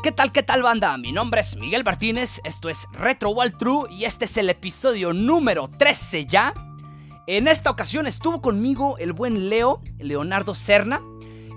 ¿Qué tal, qué tal banda? Mi nombre es Miguel Martínez, esto es Retro Wall True y este es el episodio número 13 ya. En esta ocasión estuvo conmigo el buen Leo, Leonardo Serna,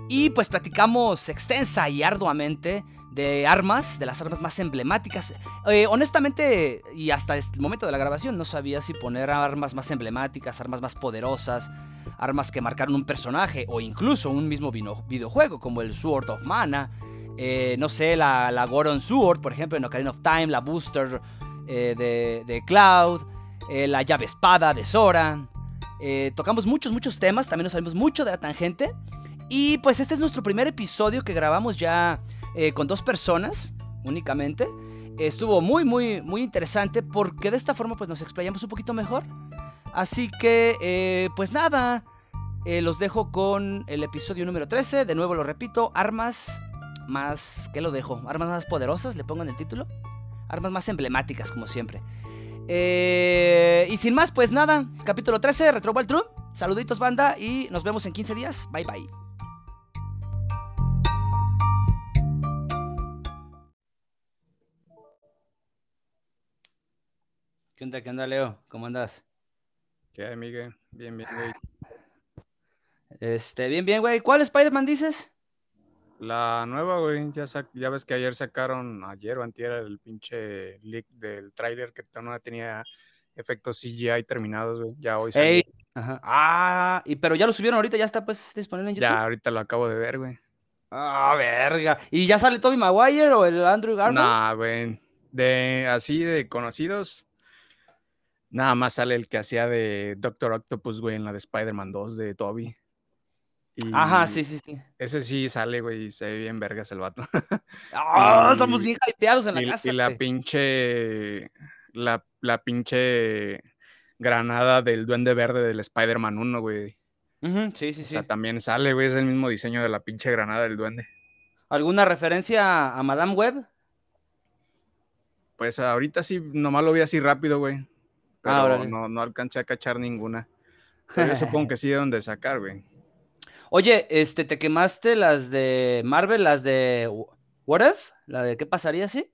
y pues platicamos extensa y arduamente de armas, de las armas más emblemáticas. Eh, honestamente, y hasta el momento de la grabación, no sabía si poner armas más emblemáticas, armas más poderosas, armas que marcaron un personaje o incluso un mismo videojuego como el Sword of Mana eh, no sé, la, la, Gordon Sword, por ejemplo, en Ocarina of Time, la Booster eh, de, Cloud, eh, la llave espada de Sora. tocamos muchos, muchos temas, también nos salimos mucho de la tangente. Y pues este es nuestro primer episodio que grabamos ya con dos personas únicamente. Estuvo muy, muy, muy interesante porque de esta forma pues nos explayamos un poquito mejor. Así que, pues nada, los dejo con el episodio número 13. De nuevo lo repito, armas más, ¿qué lo dejo? Armas más poderosas, le pongo en el título. Armas más emblemáticas, como siempre. Eh, y sin más, pues nada, capítulo 13, Retro World True. Saluditos, banda, y nos vemos en 15 días. Bye bye. ¿Qué onda, qué onda, Leo? ¿Cómo andas? ¿Qué hay, Miguel? Bien, bien, güey. Este, bien, bien, güey. ¿Cuál Spider-Man dices? La nueva, güey, ya, ya ves que ayer sacaron, ayer o antier, el pinche leak del tráiler que no tenía efectos CGI terminados, güey. Ya hoy salió. Ajá. Ah, y, pero ya lo subieron ahorita, ya está pues disponible en YouTube. Ya, ahorita lo acabo de ver, güey. Ah, verga. ¿Y ya sale Toby Maguire o el Andrew Garfield? Nah, güey. De, así de conocidos, nada más sale el que hacía de Doctor Octopus, güey, en la de Spider-Man 2 de Toby. Ajá, sí, sí, sí. Ese sí sale, güey, y se ve bien vergas el vato. ¡Ah! estamos bien hypeados en la casa. Y la pinche. La, la, pinche granada del Duende Verde del Spider-Man 1, güey. sí, sí, sí. O sea, también sale, güey, es el mismo diseño de la pinche granada del Duende. ¿Alguna referencia a Madame Web? Pues ahorita sí, nomás lo vi así rápido, güey. Ah, Pero no, no alcancé a cachar ninguna. yo supongo que sí de dónde sacar, güey. Oye, este, ¿te quemaste las de Marvel, las de What If? ¿La de qué pasaría si?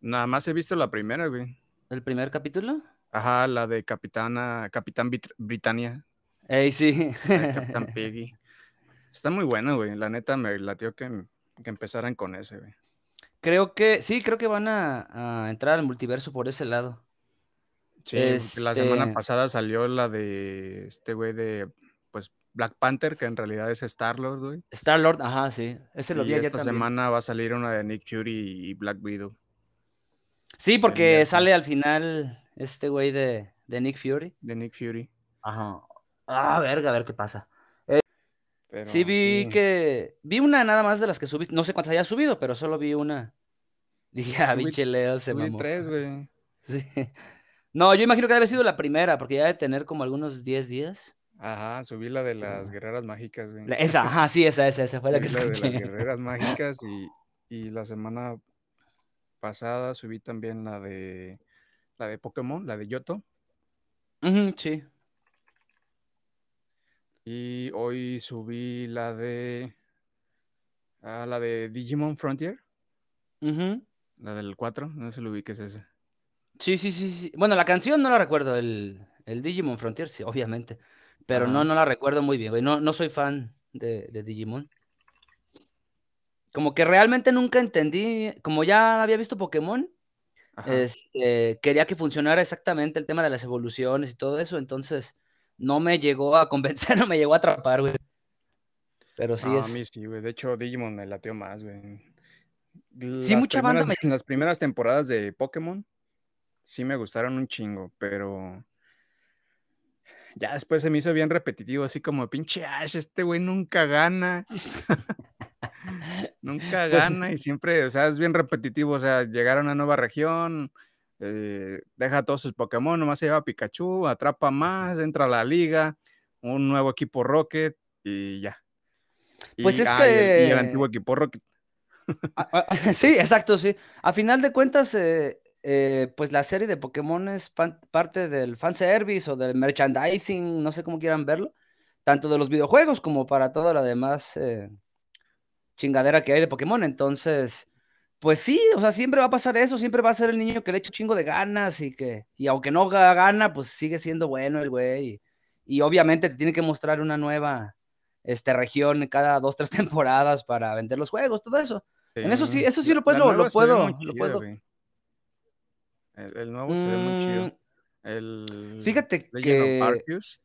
Nada más he visto la primera, güey. ¿El primer capítulo? Ajá, la de Capitana, Capitán Britannia. Ey, sí. Capitán Piggy. Está muy bueno, güey. La neta me latió que, que empezaran con ese, güey. Creo que, sí, creo que van a, entrar al multiverso por ese lado. Sí, la semana este pasada salió la de este güey de Black Panther, que en realidad es Star-Lord, güey. Star-Lord, ajá, sí. Ese lo y esta semana va a salir una de Nick Fury y Black Widow. Sí, porque sale al final este güey de, Nick Fury. De Nick Fury. Ajá. Ah, verga, a ver qué pasa. Eh, sí, vi que. Vi una nada más de las que subiste. No sé cuántas haya subido, pero solo vi una. Dije, ah, biche Leo se mamó. tres, güey. Sí. No, yo imagino que debe haber sido la primera, porque ya debe tener como algunos 10 días. Ajá, subí la de las guerreras mágicas, güey. Esa, ajá, sí, esa, esa, esa fue la que la escuché. De las guerreras mágicas y, la semana pasada subí también la de la de Pokémon, la de Yoto. sí. Y hoy subí la de ah, la de Digimon Frontier. La del 4, no sé si lo es ese. Sí, sí, sí, sí. Bueno, la canción no la recuerdo, el, el Digimon Frontier, sí, obviamente. Pero no, no la recuerdo muy bien, güey. No, no soy fan de, Digimon. Como que realmente nunca entendí, como ya había visto Pokémon, este, quería que funcionara exactamente el tema de las evoluciones y todo eso, entonces no me llegó a convencer, no me llegó a atrapar, güey. Pero sí es. A mí sí, güey. De hecho, Digimon me lateó más, güey. sí, mucha banda. En las primeras temporadas de Pokémon sí me gustaron un chingo, pero ya después se me hizo bien repetitivo, así como pinche Ash, este güey nunca gana. nunca pues gana y siempre, o sea, es bien repetitivo, o sea, llegar a una nueva región, eh, deja todos sus Pokémon, nomás se lleva a Pikachu, atrapa más, entra a la liga, un nuevo equipo Rocket y ya. Pues es que... y el antiguo equipo Rocket. sí, exacto, sí. A final de cuentas, eh, eh, pues la serie de Pokémon es parte del fanservice o del merchandising, no sé cómo quieran verlo, tanto de los videojuegos como para toda la demás eh, chingadera que hay de Pokémon. Entonces, Pues sí, o sea, siempre va a pasar eso, siempre va a ser el niño que le echa chingo de ganas y que, y aunque no ga- gana, pues sigue siendo bueno el güey. Y, y obviamente te tiene que mostrar una nueva este, región cada dos, tres temporadas para vender los juegos, todo eso. En eso sí, eso sí lo, la lo, puedo, lo puedo. El, el nuevo se ve muy chido. Mm, El fíjate Legend que- of Arceus.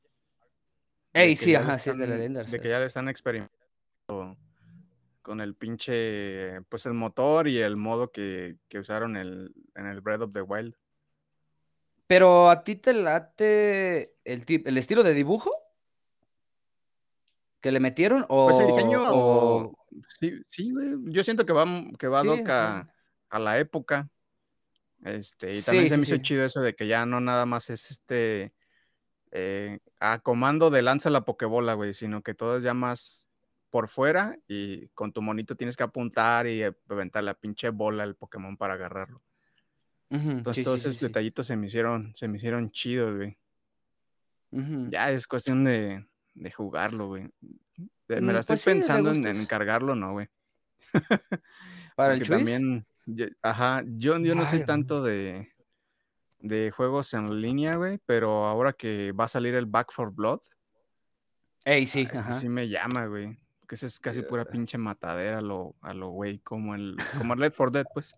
Ey, sí, ajá, sí, el de la leyenda. De que ya le están experimentando con el pinche, pues el motor y el modo que, que usaron el, en el Breath of the Wild. Pero a ti te late el, tip- el estilo de dibujo que le metieron o, Pues el diseño, o- sí, sí. Yo siento que va, que va Sí, ad hoc a, ajá. a la época. Este, y también Sí, se sí, me hizo sí. chido eso de que ya no nada más es este eh, a comando de lanza la pokebola, güey, sino que todo es ya más por fuera y con tu monito tienes que apuntar y aventar la pinche bola al Pokémon para agarrarlo. Entonces todos esos detallitos se me hicieron, se me hicieron chidos, güey. Ya es cuestión de, de jugarlo, güey. De- Me Mm, la estoy pues pensando en, en cargarlo, ¿no, güey? Para el Porque Chuis. también, yo- ajá, yo, yo no soy tanto de, de juegos en línea, güey, pero ahora que va a salir el Back for Blood, Ey, sí, ah, ajá. sí me llama, güey. Que ese es casi pura pinche matadera a lo, a lo güey, como el, como el Left 4 Dead, pues.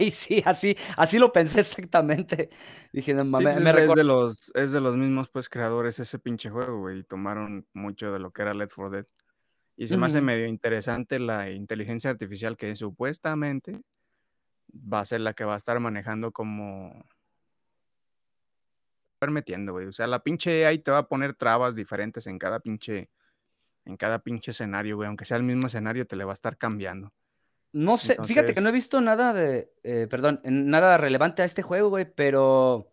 Ey, sí, así, así lo pensé exactamente. Dije, no Sí, mames, pues me es, de los, es de los mismos pues creadores ese pinche juego, güey, y tomaron mucho de lo que era Left 4 Dead. Y se me hace medio interesante la inteligencia artificial que supuestamente va a ser la que va a estar manejando como permitiendo, güey. O sea, la pinche AI te va a poner trabas diferentes en cada pinche, en cada pinche escenario, güey. Aunque sea el mismo escenario, te le va a estar cambiando. No sé, fíjate que no he visto nada de, eh, perdón, nada relevante a este juego, güey, pero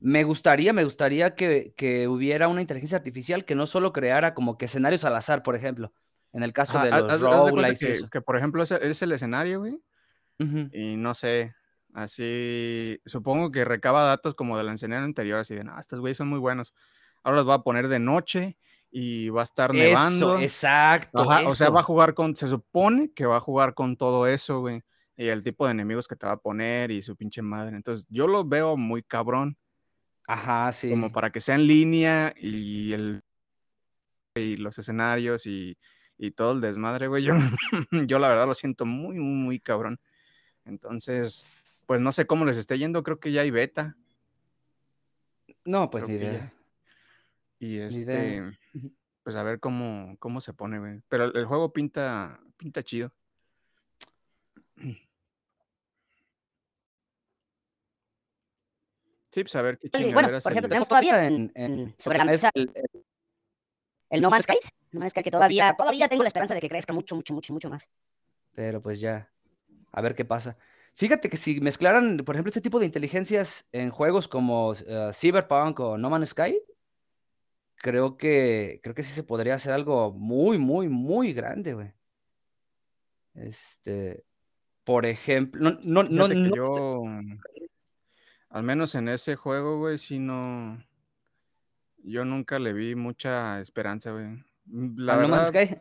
me gustaría, me gustaría que, que hubiera una inteligencia artificial que no solo creara como que escenarios al azar, por ejemplo, en el caso de los haz- haz de que, eso. que, por ejemplo, ese es el escenario, güey. Ujú. Y no sé, así, supongo que recaba datos como de la escenario anterior, así de, no, estos güeyes son muy buenos. Ahora los voy a poner de noche y va a estar Eso, nevando. exacto, Ajá, o sea, va a eso. jugar con, se supone que va a jugar con todo eso, güey. Y el tipo de enemigos que te va a poner y su pinche madre. Entonces, yo lo veo muy cabrón, Ajá, sí. como para que sea en línea y el y los escenarios y, y todo el desmadre, güey. Yo, yo la verdad lo siento muy, muy, muy cabrón. Entonces, pues no sé cómo les esté yendo, creo que ya hay beta. No, pues creo ni idea. Y este, idea. Pues a ver cómo, cómo se pone, güey. Pero el, el juego pinta, pinta chido. Sí, pues a ver qué bueno, chingaderas por se ejemplo, tenemos todavía en, en- sobre la mesa el- el, el No Man's Sky. No Man's Sky que todavía, todavía tengo la esperanza de que crezca mucho, mucho, mucho, mucho más. Pero pues ya, a ver qué pasa. Fíjate que si mezclaran, por ejemplo, este tipo de inteligencias en juegos como eh, Cyberpunk o No Man's Sky, creo que, creo que sí se podría hacer algo muy, muy, muy grande, güey. Este, por ejemplo, no, no, no, yo, al menos en ese juego, güey, sí no, yo nunca le vi mucha esperanza, güey. Mm, La No Man's verdad, Sky.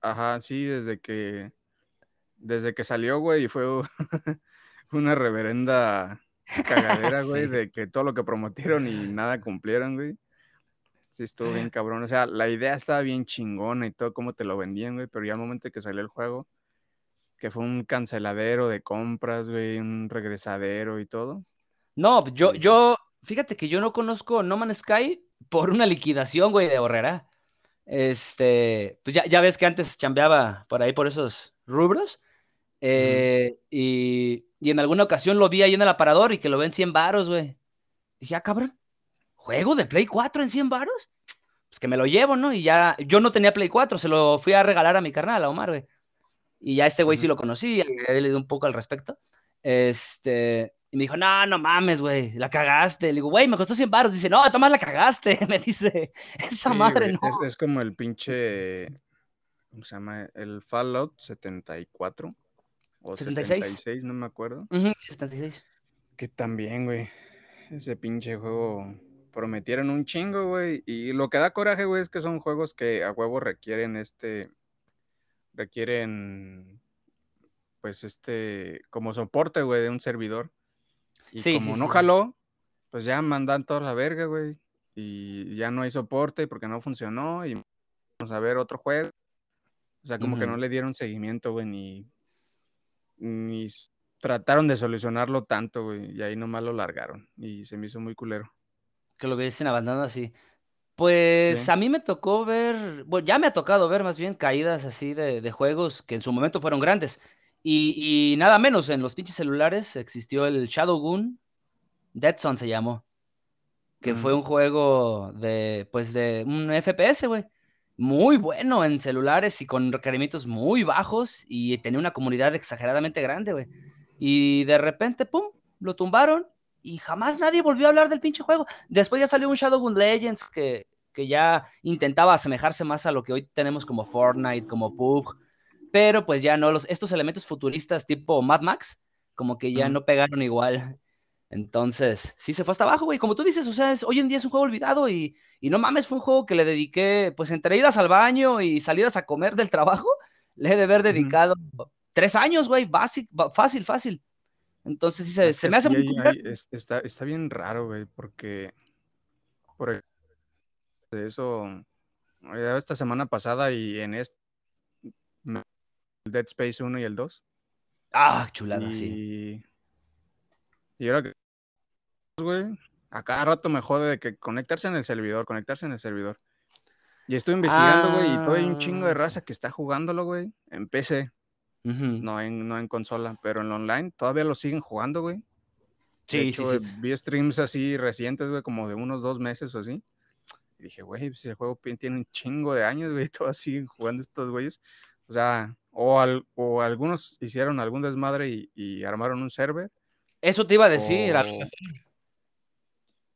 ajá, sí, desde que, desde que salió, güey, y fue una reverenda cagadera, güey, Sí. de que todo lo que prometieron y nada cumplieron, güey. Sí, estuvo bien cabrón. O sea, la idea estaba bien chingona y todo cómo te lo vendían, güey, pero ya al momento que salió el juego, que fue un canceladero de compras, güey, un regresadero y todo. No, yo, yo, fíjate que yo no conozco No Man's Sky por una liquidación, güey, de Horrera. Este, pues ya, ya ves que antes chambeaba por ahí por esos rubros. eh, y, y en alguna ocasión lo vi ahí en el aparador y que lo ven 100 varos, güey. Dije, ah, cabrón, ¿juego de Play 4 en 100 varos? Pues que me lo llevo, ¿no? Y ya, yo no tenía Play 4, se lo fui a regalar a mi carnal, a Omar, güey. Y ya este güey sí lo conocí, le leí un poco al respecto. Este, y me dijo, no, no mames, güey, la cagaste. Le digo, güey, me costó 100 baros. Dice, no, Tomás, la cagaste. Me dice, esa Sí, madre no. Es, es como el pinche, ¿cómo se llama? El Fallout 74 o 76. 76, no me acuerdo. Ujú, 76. Que también, güey, ese pinche juego prometieron un chingo, güey. Y lo que da coraje, güey, es que son juegos que a huevo requieren este, requieren pues este, como soporte, güey, de un servidor. Y Sí, como sí, no sí. jaló, pues ya mandan toda la verga, güey. Y ya no hay soporte porque no funcionó y vamos a ver otro juego. O sea, como que no le dieron seguimiento, güey, ni, ni trataron de solucionarlo tanto, güey. Y ahí nomás lo largaron. Y se me hizo muy culero. Que lo hubiesen abandonado así. Pues Sí. a mí me tocó ver, bueno, ya me ha tocado ver más bien caídas así de, de juegos que en su momento fueron grandes. Y, y nada menos, en los pinches celulares existió el Shadowgun, Dead Zone se llamó, que fue un juego de, pues de un FPS, güey. Muy bueno en celulares y con requerimientos muy bajos y tenía una comunidad exageradamente grande, güey. Y de repente, pum, lo tumbaron y jamás nadie volvió a hablar del pinche juego. Después ya salió un Shadowgun Legends que, que ya intentaba asemejarse más a lo que hoy tenemos como Fortnite, como PUBG, pero pues ya no, los, estos elementos futuristas tipo Mad Max, como que ya no pegaron igual. Entonces, sí se fue hasta abajo, güey. Como tú dices, o sea, es- hoy en día es un juego olvidado y, y no mames, fue un juego que le dediqué, pues entre idas al baño y salidas a comer del trabajo, le he de haber dedicado tres años, güey, fácil, fácil. Entonces sí se, Es se que me hace sí, muy hay- es- está, está bien raro, güey, porque por eso, eh, esta semana pasada y en este, me- Dead Space 1 y el 2. Ah, chulada, sí. Y, ahora que, güey, a cada rato me jode de que conectarse en el servidor, conectarse en el servidor. Y estoy investigando, güey, y todavía hay un chingo de Ah, raza que está jugándolo, güey, en PC, no en, no en consola, pero en online todavía lo siguen jugando, güey. De Sí, sí, hecho, sí. eh, vi streams así recientes, güey, como de unos dos meses o así. Y dije, güey, pues el juego tiene un chingo de años, güey, todavía siguen jugando estos güeyes. O sea, o, al- o algunos hicieron algún desmadre y, y armaron un server. Eso te iba a decir. a lo O... mejor.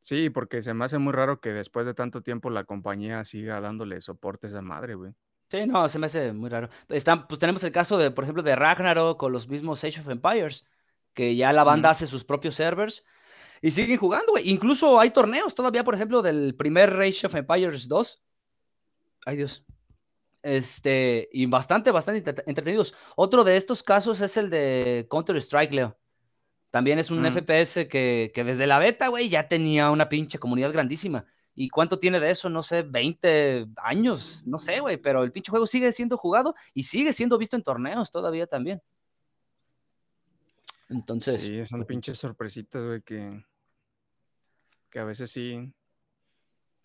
Sí, porque se me hace muy raro que después de tanto tiempo la compañía siga dándole soporte a esa madre, güey. Sí, no, se me hace muy raro. Están, pues tenemos el caso de, por ejemplo, de Ragnarok con los mismos Age of Empires, que ya la banda hace sus propios servers y siguen jugando, güey. Incluso hay torneos todavía, por ejemplo, del primer Age of Empires 2. Ay, Dios. Este, y bastante, bastante entre- entretenidos. Otro de estos casos es el de Counter-Strike, Leo. También es un Mm. FPS que, que desde la beta, güey, ya tenía una pinche comunidad grandísima. ¿Y cuánto tiene de eso? No sé, 20 años, no sé, güey, pero el pinche juego sigue siendo jugado y sigue siendo visto en torneos todavía también. Entonces, Sí, son pues, pinches sorpresitas, güey, que, que a veces sí,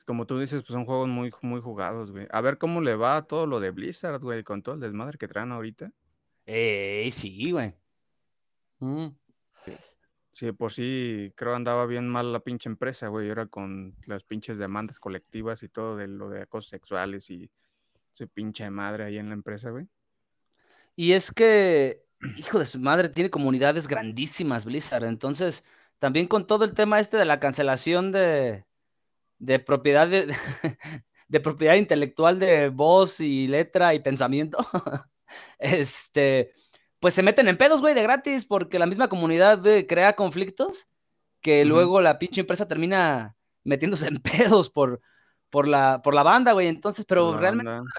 como tú dices, pues son juegos muy, muy jugados, güey. A ver cómo le va a todo lo de Blizzard, güey, con todo el desmadre que traen ahorita. eh, sí, güey. Mm. Sí, de por sí creo andaba bien mal la pinche empresa, güey, y ahora con las pinches demandas colectivas y todo de lo de acosos sexuales y su pinche madre ahí en la empresa, güey. Y es que, hijo de su madre, tiene comunidades grandísimas, Blizzard. Entonces, también con todo el tema este de la cancelación de, de propiedad de, de propiedad intelectual de voz y letra y pensamiento, este, pues se meten en pedos, güey, de gratis, porque la misma comunidad güey, crea conflictos que luego la pinche empresa termina metiéndose en pedos por, por la, por la banda, güey. Entonces, pero la realmente banda.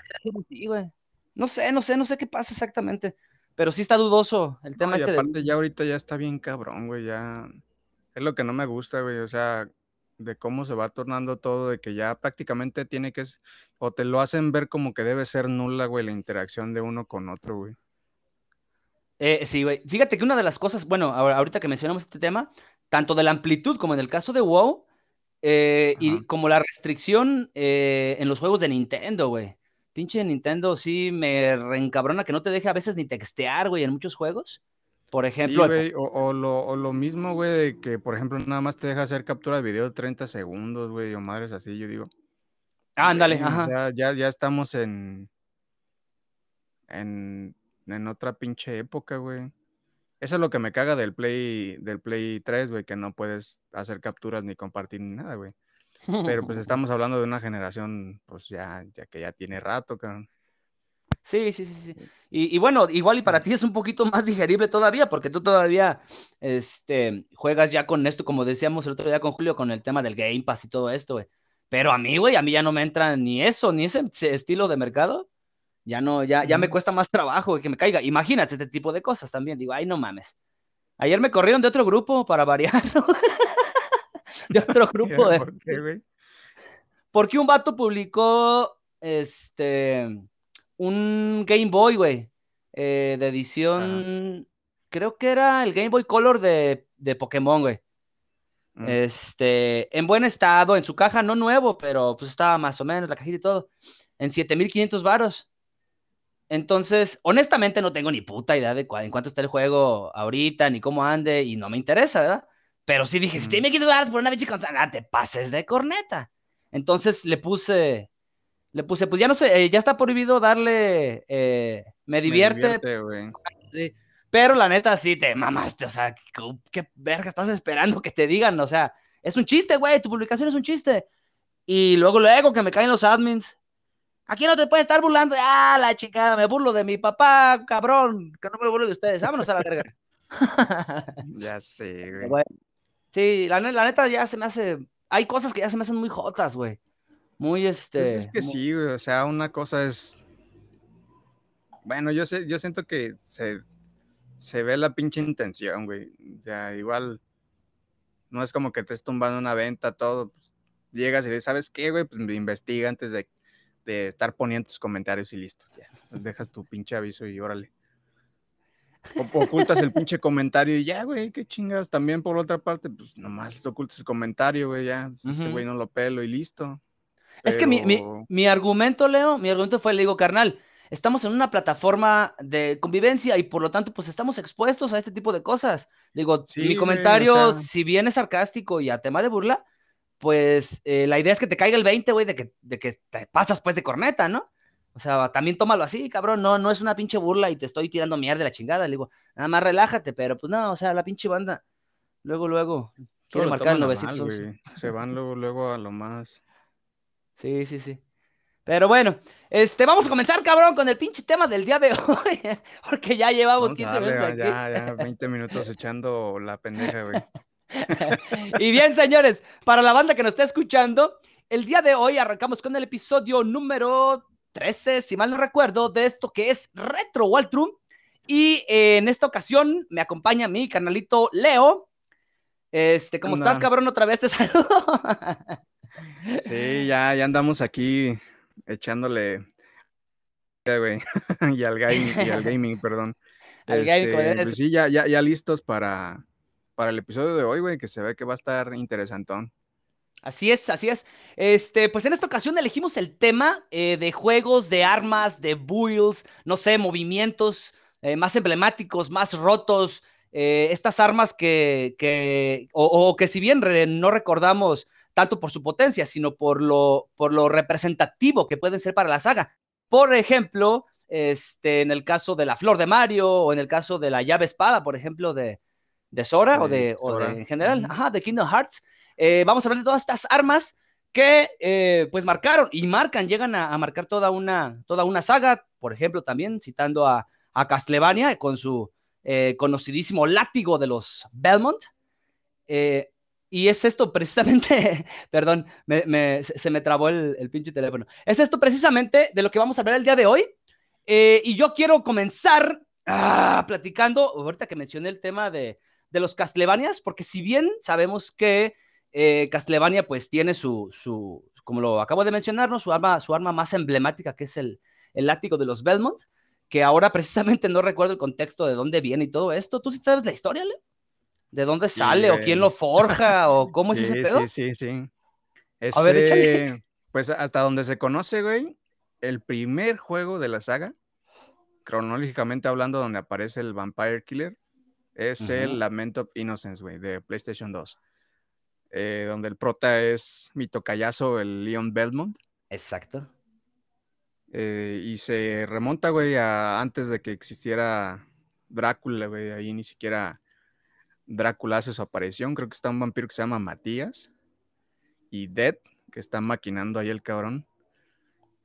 sí, güey. No sé, no sé, no sé qué pasa exactamente. Pero sí está dudoso el No, tema y este de. aparte ya ahorita ya está bien cabrón, güey, ya es lo que no me gusta, güey, o sea, de cómo se va tornando todo, de que ya prácticamente tiene que, o te lo hacen ver como que debe ser nula, güey, la interacción de uno con otro, güey. Eh, sí, güey. Fíjate que una de las cosas, bueno, ahorita que mencionamos este tema, tanto de la amplitud como en el caso de WoW, eh, y como la restricción eh, en los juegos de Nintendo, güey. Pinche Nintendo sí me reencabrona que no te deje a veces ni textear, güey, en muchos juegos. Por Sí, ejemplo, el- güey, o, o lo, o lo mismo, güey, de que, por ejemplo, nada más te deja hacer captura de video de 30 segundos, güey, o madres así, yo digo, ándale, güey, o ajá. sea, ya, ya estamos en, en, en otra pinche época, güey. Eso es lo que me caga del Play, del Play 3, güey, que no puedes hacer capturas ni compartir ni nada, güey. Pero pues estamos hablando de una generación, pues ya, ya que ya tiene rato, cabrón. Sí, sí, sí, sí. Y, y bueno, igual y para ti es un poquito más digerible todavía, porque tú todavía este, juegas ya con esto, como decíamos el otro día con Julio, con el tema del Game Pass y todo esto, güey. Pero a mí, güey, a mí ya no me entra ni eso, ni ese, ese estilo de mercado. Ya no, ya, ya me cuesta más trabajo que me caiga. Imagínate este tipo de cosas también. Digo, ay, no mames. Ayer me corrieron de otro grupo para variar, ¿no? de otro grupo de, ¿Por qué, güey? porque un vato publicó este un Game Boy, güey, eh, de edición, creo que era el Game Boy Color de, de Pokémon, güey. Mm. Este, en buen estado, en su caja, no nuevo, pero pues estaba más o menos la cajita y todo, en 7500 varos. Entonces, honestamente no tengo ni puta idea de en cuánto está el juego ahorita, ni cómo ande, y no me interesa, ¿verdad? Pero sí dije, si te Ujú. me quieres varos por una pinche consola, te pases de corneta. Entonces le puse, le puse, pues ya no sé, eh, ya está prohibido darle, eh, me Me divierte, sí. Pero la neta sí te mamaste, o sea, ¿qué, qué verga estás esperando que te digan? O sea, es un chiste, güey, tu publicación es un chiste. Y luego, luego que me caen los admins. Aquí no te puedes estar burlando. Ah, la chingada, me burlo de mi papá, cabrón. Que no me burlo de ustedes. Vámonos a la verga. Ya sé, güey. bueno, sí, la neta ya se me hace. Hay cosas que ya se me hacen muy jotas, güey. Muy este. Pues es que mu- sí, güey. O sea, una cosa es. Bueno, yo sé, yo siento que se, se ve la pinche intención, güey. O sea, igual no es como que te estés tumbando una venta, todo. pues, llegas y le dices, ¿sabes qué, güey? Pues investiga antes de, de estar poniendo tus comentarios y listo. Ya. Dejas tu pinche aviso y órale. O- ocultas el pinche comentario y ya, güey, qué chingas. También por otra parte, pues nomás ocultas el comentario, güey, ya. Este güey no lo pelo y listo. Es que mi, mi- mi argumento, Leo, mi argumento fue, le digo, carnal, estamos en una plataforma de convivencia y por lo tanto, pues estamos expuestos a este tipo de cosas. Digo, Sí, mi güey, o comentario, sea- si bien es sarcástico y a tema de burla, pues eh, la idea es que te caiga el 20, güey, de que, de que te pasas pues de corneta, ¿no? O sea, también tómalo así, cabrón, no, no es una pinche burla y te estoy tirando mierda de la chingada. Le digo, nada más relájate, pero pues no, o sea, la pinche banda, luego, luego, lo marcar el toman a mal, 911. güey. Se van luego, luego a lo más. Sí, sí, sí. Pero bueno, este, vamos a comenzar, cabrón, con el pinche tema del día de hoy, porque ya llevamos Vamos a 15 darle, minutos aquí. ya, ya, 20 minutos echando la pendeja, güey. Y bien, señores, para la banda que nos está escuchando, el día de hoy arrancamos con el episodio número 13, si mal no recuerdo, de esto que es Retro Waltrum. Y eh, en esta ocasión me acompaña mi carnalito Leo. Este, ¿cómo estás, cabrón? Otra vez te saludo. Sí, ya, ya andamos aquí echándole. Y al gaming, y al gaming, perdón. Al gaming, Este, pues sí, ya, ya, ya listos para, para el episodio de hoy, güey, que se ve que va a estar interesantón. Así es, así es. Este, pues en esta ocasión elegimos el tema eh, de juegos, de armas, de builds, no sé, movimientos eh, más emblemáticos, más rotos. eh, estas armas que, que o, o que si bien re- no recordamos tanto por su potencia, sino por lo, por lo representativo que pueden ser para la saga. Por ejemplo, este, en el caso de la flor de Mario o en el caso de la llave espada, por ejemplo, de, de Sora o De o de en general, ajá, de Kingdom Hearts. Eh, vamos a hablar de todas estas armas que eh, pues marcaron y marcan, llegan a, a marcar toda una, toda una saga, por ejemplo, también citando a, a Castlevania con su eh, conocidísimo látigo de los Belmont. Eh, y es esto precisamente, perdón, me, se, me trabó el, pinche teléfono. Es esto precisamente de lo que vamos a hablar el día de hoy. Eh, y yo quiero comenzar ah, platicando, ahorita que mencioné el tema de, los Castlevanias, porque si bien sabemos que eh, Castlevania pues tiene su, como lo acabo de mencionar, ¿no? su, arma, su arma más emblemática, que es el, el látigo de los Belmont, que ahora precisamente no recuerdo el contexto de dónde viene y todo esto. ¿Tú sí sabes la historia, Leo? ¿De dónde sale? Sí, ¿O quién lo forja? ¿O cómo sí, es ese pedo? Sí, sí, sí. Ese, A ver, échale. Pues hasta donde se conoce, güey, el primer juego de la saga, cronológicamente hablando, donde aparece el Vampire Killer, es uh -huh. el Lament of Innocence, güey, de PlayStation 2. Eh, donde el prota es mi tocayazo, el Leon Belmont. Exacto. Eh, y se remonta, güey, a antes de que existiera Drácula, güey. Ahí ni siquiera Drácula hace su aparición. Creo que está un vampiro que se llama Matías. Y Dead, que está maquinando ahí el cabrón.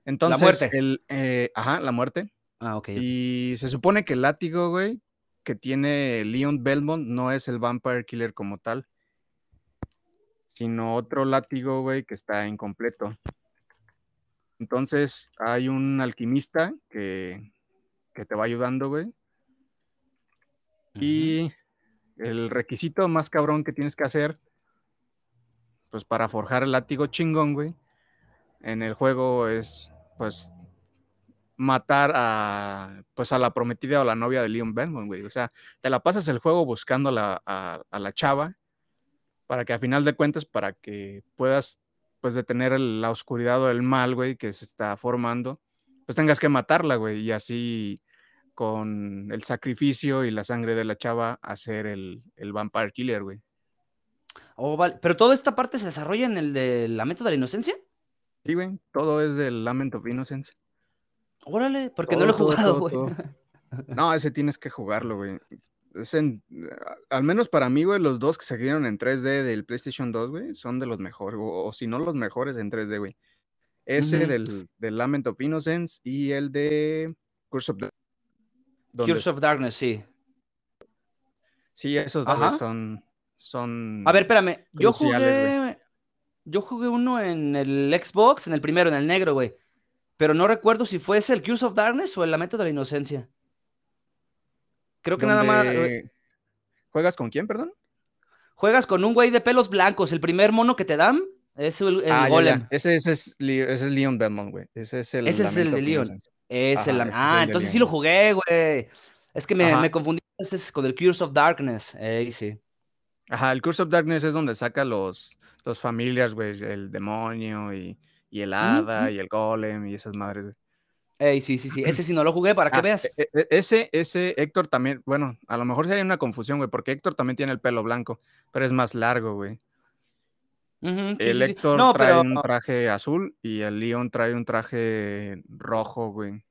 Entonces, la muerte. El, eh, ajá, la muerte. Ah, ok. Y se supone que el látigo, güey, que tiene Leon Belmont no es el Vampire Killer como tal, sino otro látigo, güey, que está incompleto. Entonces hay un alquimista que, que te va ayudando, güey. Y el requisito más cabrón que tienes que hacer, pues para forjar el látigo chingón, güey, en el juego es, pues, matar a, pues, a la prometida o la novia de Leon Belmont, güey. O sea, te la pasas el juego buscando a, a, la chava para que a final de cuentas, para que puedas, pues, detener la oscuridad o el mal, güey, que se está formando, pues tengas que matarla, güey, y así con el sacrificio y la sangre de la chava hacer el, el Vampire Killer, güey. Oh, vale. Pero toda esta parte se desarrolla en el de la meta de la inocencia. Sí, güey, todo es del Lament of Innocence. Órale, porque no lo he jugado, güey. No, ese tienes que jugarlo, güey. al menos para mí, güey, los dos que se dieron en 3D del PlayStation 2, güey, son de los mejores, o, si no los mejores en 3D, güey. Ese del, del, Lament of Innocence y el de Curse of the Curse of Darkness, sí. Sí, esos dos son, son. A ver, espérame. Yo jugué. Yo jugué uno en el Xbox, en el primero, en el negro, güey. Pero no recuerdo si fue ese el Curse of Darkness o el Lamento de la Inocencia. Creo que nada más. ¿Juegas con quién, perdón? Juegas con un güey de pelos blancos. El primer mono que te dan es el, ah, Golem. Ese, ese, es, ese, es, Leon Belmont, güey. Ese es el. Ese es el de Leon. Es el, ah, entonces sí lo jugué, güey. Es que me, me confundí con el Curse of Darkness. Ey, sí. Ajá, el Curse of Darkness es donde saca los, los familias, güey, el demonio y, y el hada y el golem y esas madres, güey. Ey, sí, sí, sí. Ese sí no lo jugué para que ah, veas. E, e, ese, ese Héctor también, bueno, a lo mejor sí hay una confusión, güey, porque Héctor también tiene el pelo blanco, pero es más largo, güey. El Héctor trae un traje azul y el Leon trae un traje rojo, güey.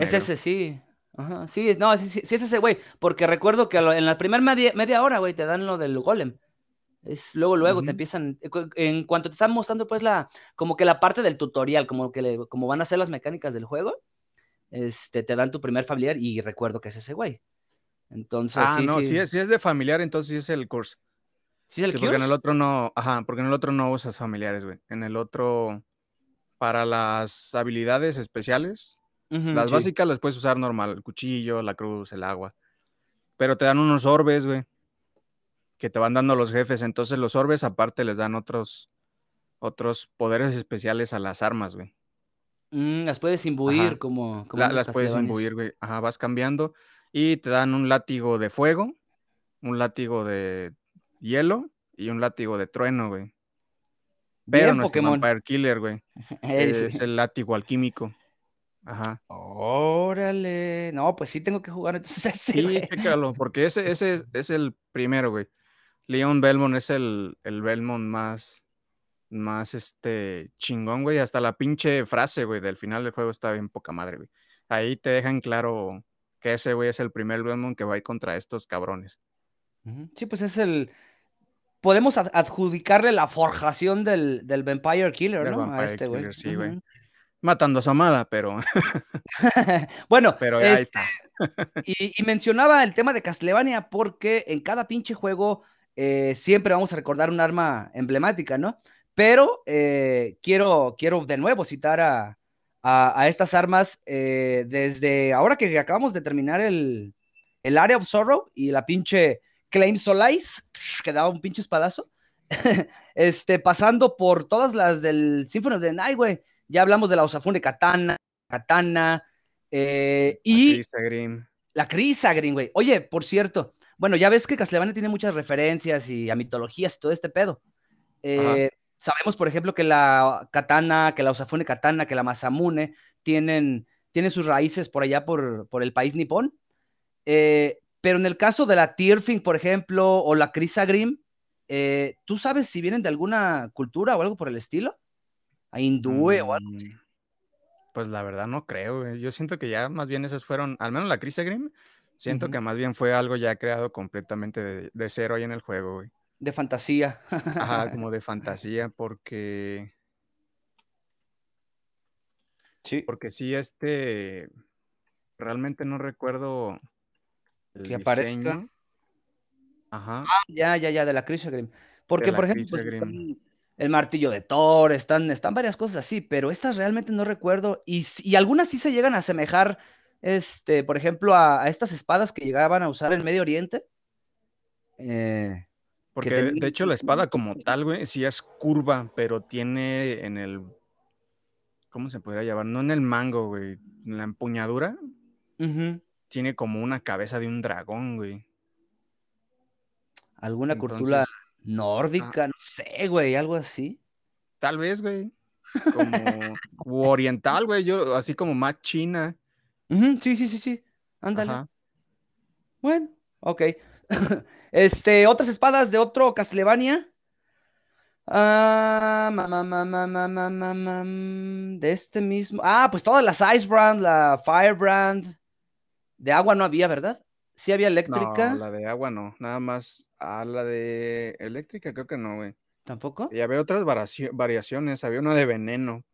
es ese, sí. Ajá, sí, no, sí, sí, es ese güey, porque recuerdo que en la primera media, hora, güey, te dan lo del golem. Es luego, luego te empiezan, eh, en cuanto te están mostrando, pues, la, como que la parte del tutorial, como que le, como van a ser las mecánicas del juego, este, te dan tu primer familiar y recuerdo que es ese güey. Entonces, ah, no, Si, es, de familiar, entonces sí es el curso. ¿Sí es el sí, porque en el otro no, ajá, porque en el otro no usas familiares, güey. En el otro, para las habilidades especiales, las básicas las puedes usar normal, el cuchillo, la cruz, el agua. Pero te dan unos orbes, güey, que te van dando los jefes. Entonces los orbes aparte les dan otros, otros poderes especiales a las armas, güey. Mm, las puedes imbuir como... las puedes imbuir, güey. Ajá, vas cambiando. Y te dan un látigo de fuego, un látigo de hielo y un látigo de trueno, güey. Pero no es Vampire Killer, güey. es el látigo alquímico. Ajá. Órale. No, pues sí tengo que jugar entonces ese. Sí, chécalo, porque ese, ese es, el primero, güey. Leon Belmont es el, el Belmont más, más este chingón, güey. Hasta la pinche frase, güey, del final del juego está bien poca madre, güey. Ahí te dejan claro que ese, güey, es el primer Belmont que va a ir contra estos cabrones. Sí, pues es el. Podemos adjudicarle la forjación del, del Vampire Killer, ¿no? a este, güey. Sí, güey matando a su amada, pero. bueno, pero ahí está. Este, y, mencionaba el tema de Castlevania porque en cada pinche juego eh, siempre vamos a recordar un arma emblemática, ¿no? Pero eh, quiero, quiero de nuevo citar a, a, estas armas eh, desde ahora que acabamos de terminar el, el Area of Sorrow y la pinche Claim Solace, que daba un pinche espadazo, este, pasando por todas las del Symphony of the Night, güey ya hablamos de la Osafune Katana, Katana, eh, y... La Crisa Green, güey. Oye, por cierto, bueno, ya ves que Castlevania tiene muchas referencias y a mitologías y todo este pedo. Eh, sabemos, por ejemplo, que la Katana, que la Osafune Katana, que la Masamune tienen, tienen sus raíces por allá por, por el país nipón. Eh, pero en el caso de la Tierfing, por ejemplo, o la Crisa Green, ¿tú sabes si vienen de alguna cultura o algo por el estilo? a hindúe o algo así. Mm, pues la verdad no creo, Yo siento que ya más bien esas fueron, al menos la Chris Grim, siento que más bien fue algo ya creado completamente de, cero ahí en el juego, güey. De fantasía. Ajá, como de fantasía, porque. Sí. Porque sí, este. Realmente no recuerdo. El que aparezca. Ajá. Ah, ya, ya, ya, de la Chris. Porque, por ejemplo, pues, El martillo de Thor, están, están varias cosas así, pero estas realmente no recuerdo. Y, y algunas sí se llegan a asemejar, este, por ejemplo, a, a estas espadas que llegaban a usar en Medio Oriente. Eh, Porque que de- hecho la espada como tal, güey, sí es curva, pero tiene en el, ¿cómo se podría llamar? No en el mango, güey, en la empuñadura ujú, tiene como una cabeza de un dragón, güey. ¿Alguna cultura nórdica? No sé, güey, algo así. Tal vez, güey. Como oriental, güey, yo, así como más china. Sí, sí, sí, sí. Ándale. Bueno, ok. este, otras espadas de otro Castlevania. Ah, mamá, mamá, mamá, mamá, mm, de este mismo. Ah, pues todas las Icebrand, la Firebrand, de agua no había, ¿verdad? Sí había eléctrica. No, la de agua no, nada más. a la de eléctrica creo que no, güey. ¿Tampoco? Y había otras variaci- variaciones, había una de veneno.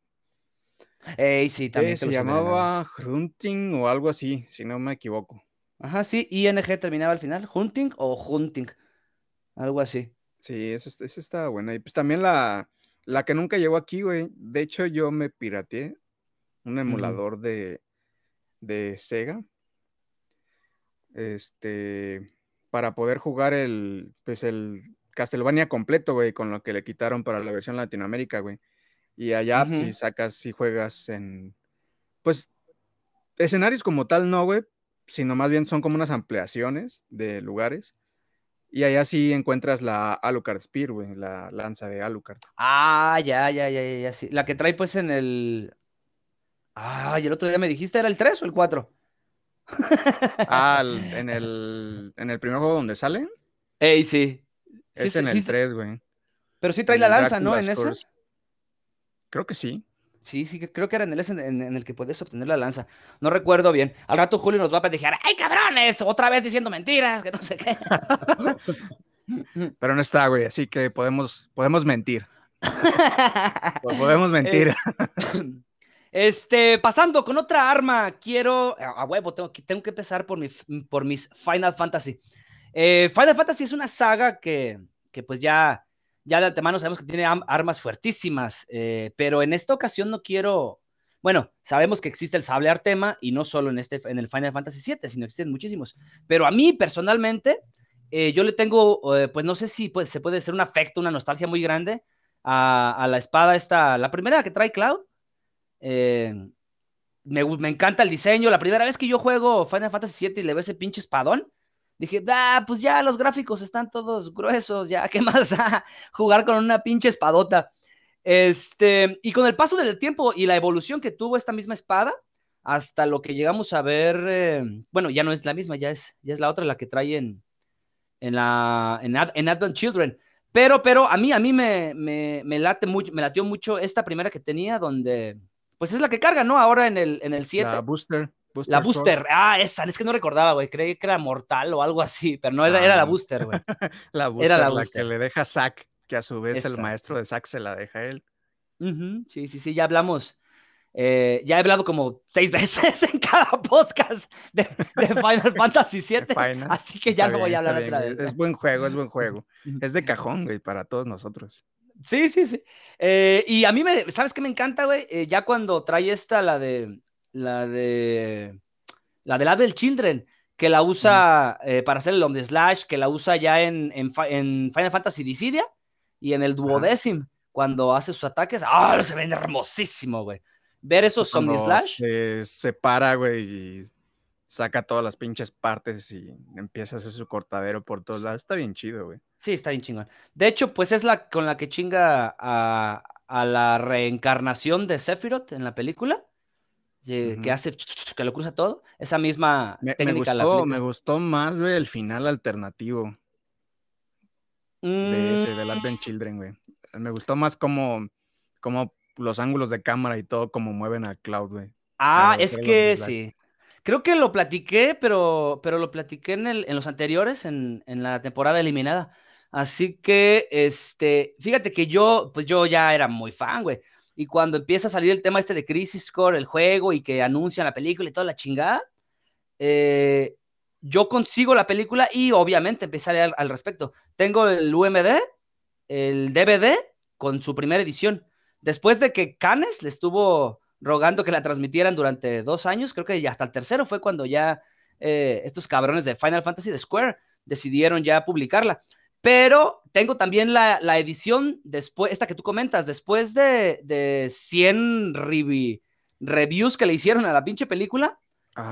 Ey, sí, también. se llamaba Hunting o algo así, si no me equivoco. Ajá, sí, ING terminaba al final. ¿Hunting o Hunting? Algo así. Sí, esa, esa estaba buena. Y pues también la, la que nunca llegó aquí, güey. De hecho, yo me pirateé un emulador de, de Sega. Este, para poder jugar el, pues el Castlevania completo, güey, con lo que le quitaron para la versión Latinoamérica, güey. Y allá, pues, si sacas, si juegas en, pues, escenarios como tal, no, güey, sino más bien son como unas ampliaciones de lugares. Y allá sí encuentras la Alucard Spear, güey, la lanza de Alucard. Ah, ya, ya, ya, ya, ya, sí. La que trae pues en el... Ah, y el otro día me dijiste, ¿era el 3 o el 4? Ah, en el, en el primer juego donde sale, Ey, sí. Sí, es sí, en sí, el 3, güey. Pero sí trae en la lanza, ¿no? En ese. Curse. Creo que sí. Sí, sí, creo que era en el, en, en el que puedes obtener la lanza. No recuerdo bien. Al rato Julio nos va a pendejear. ¡Ay, cabrones! Otra vez diciendo mentiras, que no sé qué. Pero no está, güey, así que podemos, podemos mentir. Po- Podemos mentir. Este, pasando con otra arma, quiero. A huevo, tengo que, que empezar por, mi, por mis Final Fantasy. Eh, Final Fantasy es una saga que, que pues ya, ya de antemano sabemos que tiene armas fuertísimas, eh, pero en esta ocasión no quiero. Bueno, sabemos que existe el sable Artema y no solo en, este, en el Final Fantasy VII, sino existen muchísimos. Pero a mí personalmente, eh, yo le tengo, pues no sé si se puede ser un afecto, una nostalgia muy grande a, a la espada esta, la primera que trae Cloud. Eh, me, me encanta el diseño. La primera vez que yo juego Final Fantasy VII y le veo ese pinche espadón, dije, ah, pues ya los gráficos están todos gruesos, ya, ¿qué más da jugar con una pinche espadota? Este, y con el paso del tiempo y la evolución que tuvo esta misma espada, hasta lo que llegamos a ver, eh, bueno, ya no es la misma, ya es, ya es la otra, la que trae en, en, la, en, Ad- en Advent Children. Pero, pero a mí, a mí me, me, me late mucho, me latió mucho esta primera que tenía, donde, pues es la que carga, ¿no? Ahora en el, en el 7. La Booster. La Sword. booster, ah, esa, es que no recordaba, güey, creí que era mortal o algo así, pero no, era, Ah, era la booster, güey. La Booster, la la, Booster. que le deja Zack, que a su vez el maestro de Zack se la deja él. Sí, sí, sí, ya hablamos, eh, ya he hablado como seis veces en cada podcast de, de Final Fantasy VII, Final. así que ya Está no voy a hablar otra vez. Es buen juego, es buen juego. Es de cajón, güey, para todos nosotros. Sí, sí, sí. Eh, y a mí me, ¿sabes qué me encanta, güey? Eh, ya cuando trae esta, la de, la de, la del Advent Children, que la usa eh, para hacer el Omni Slash, que la usa ya en, en, en Final Fantasy Dissidia y en el Duodecim, cuando hace sus ataques. ¡Ah! se ven hermosísimo, güey. Ver esos Omni Slash. Se separa, güey, y saca todas las pinches partes y empieza a hacer su cortadero por todos lados. Está bien chido, güey. Sí, está bien chingón. De hecho, pues es la con la que chinga a, a la reencarnación de Sephiroth en la película. Que hace que lo cruza todo. Esa misma Me, me técnica la gustó, me gustó más, güey, el final alternativo de ese, del Mm, Advent Children, güey. Me gustó más como, como los ángulos de cámara y todo, como mueven a Cloud, güey. Ah, es que sí. Creo que lo platiqué, pero, pero lo platiqué en, el, en los anteriores, en, en la temporada eliminada. Así que, este, fíjate que yo, pues yo ya era muy fan, güey. Y cuando empieza a salir el tema este de Crisis Core, el juego, y que anuncian la película y toda la chingada, eh, yo consigo la película y obviamente leer al, al respecto. Tengo el UMD, el DVD con su primera edición. Después de que Cannes le estuvo rogando que la transmitieran durante dos años, creo que ya hasta el tercero fue cuando ya eh, estos cabrones de Final Fantasy de Square decidieron ya publicarla. Pero tengo también la, edición después, esta que tú comentas, después de, de 100 reviews que le hicieron a la pinche película,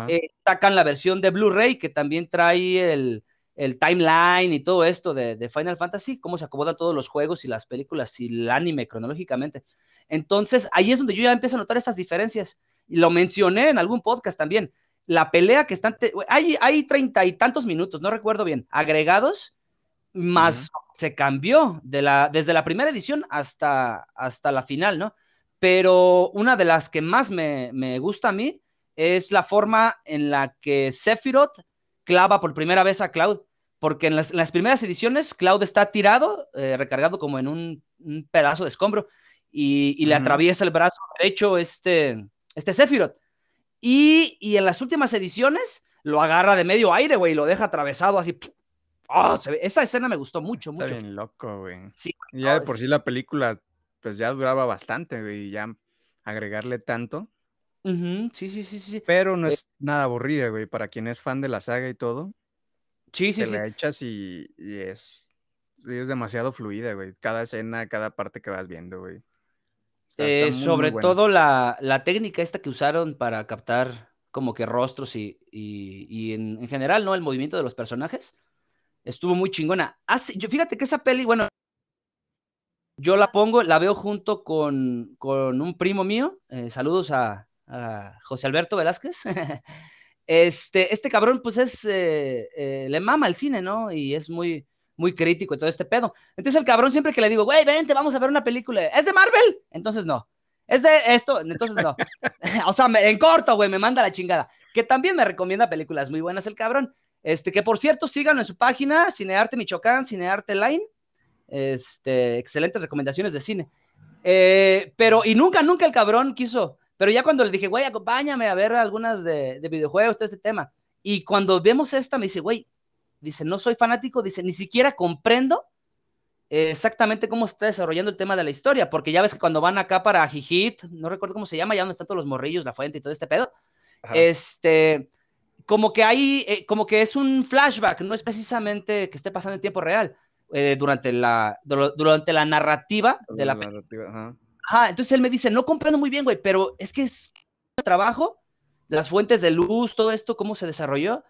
eh, sacan la versión de Blu-ray que también trae el, timeline y todo esto de, Final Fantasy, cómo se acomodan todos los juegos y las películas y el anime cronológicamente. Entonces, ahí es donde yo ya empiezo a notar estas diferencias. Y lo mencioné en algún podcast también. La pelea que están, hay, hay treinta y tantos minutos, no recuerdo bien, agregados más se cambió de la, desde la primera edición hasta, hasta la final, ¿no? Pero una de las que más me, gusta a mí es la forma en la que Sephiroth clava por primera vez a Cloud, porque en las, primeras ediciones Cloud está tirado, eh, recargado como en un, pedazo de escombro, y, le atraviesa el brazo derecho este, este Sephiroth. Y, y, en las últimas ediciones lo agarra de medio aire, güey, y lo deja atravesado así, Oh, esa escena me gustó mucho, Está mucho. bien loco, güey. Sí, ya de por sí la película, pues ya duraba bastante, güey, y ya agregarle tanto. sí, sí, sí, sí. Pero no eh es nada aburrida, güey, para quien es fan de la saga y todo. Sí, sí, te sí. la echas y, es, es demasiado fluida, güey. Cada escena, cada parte que vas viendo, güey. Eh, sobre todo la, la, técnica esta que usaron para captar como que rostros y, y, en, en, general, ¿no? El movimiento de los personajes estuvo muy chingona. yo, fíjate que esa peli, bueno, yo la pongo, la veo junto con, un primo mío. Eh, saludos a, José Alberto Velázquez. este, este cabrón, pues es, eh, eh, le mama el cine, ¿no? Y es muy, muy crítico y todo este pedo. Entonces el cabrón siempre que le digo, güey, vente, vamos a ver una película, ¿es de Marvel? Entonces no. Es de esto, entonces no. o sea, en corto, güey, me manda la chingada. Que también me recomienda películas muy buenas el cabrón. Este, que por cierto, síganlo en su página, Cinearte Michoacán, Cinearte Line. Este, excelentes recomendaciones de cine. Eh, pero, y nunca, nunca el cabrón quiso. Pero ya cuando le dije, güey, acompáñame a ver algunas de, videojuegos, todo este tema. Y cuando vemos esta, me dice, güey, dice, no soy fanático, dice, ni siquiera comprendo exactamente cómo se está desarrollando el tema de la historia, porque ya ves que cuando van acá para Jijit, no recuerdo cómo se llama, ya donde están todos los morrillos, la fuente y todo este pedo, este, como que hay, eh, como que es un flashback, no es precisamente que esté pasando en tiempo real, eh, durante, la, durante la narrativa de la, película. ajá. Entonces él me dice, no comprendo muy bien, güey, pero es que es trabajo, las fuentes de luz, todo esto, cómo se desarrolló,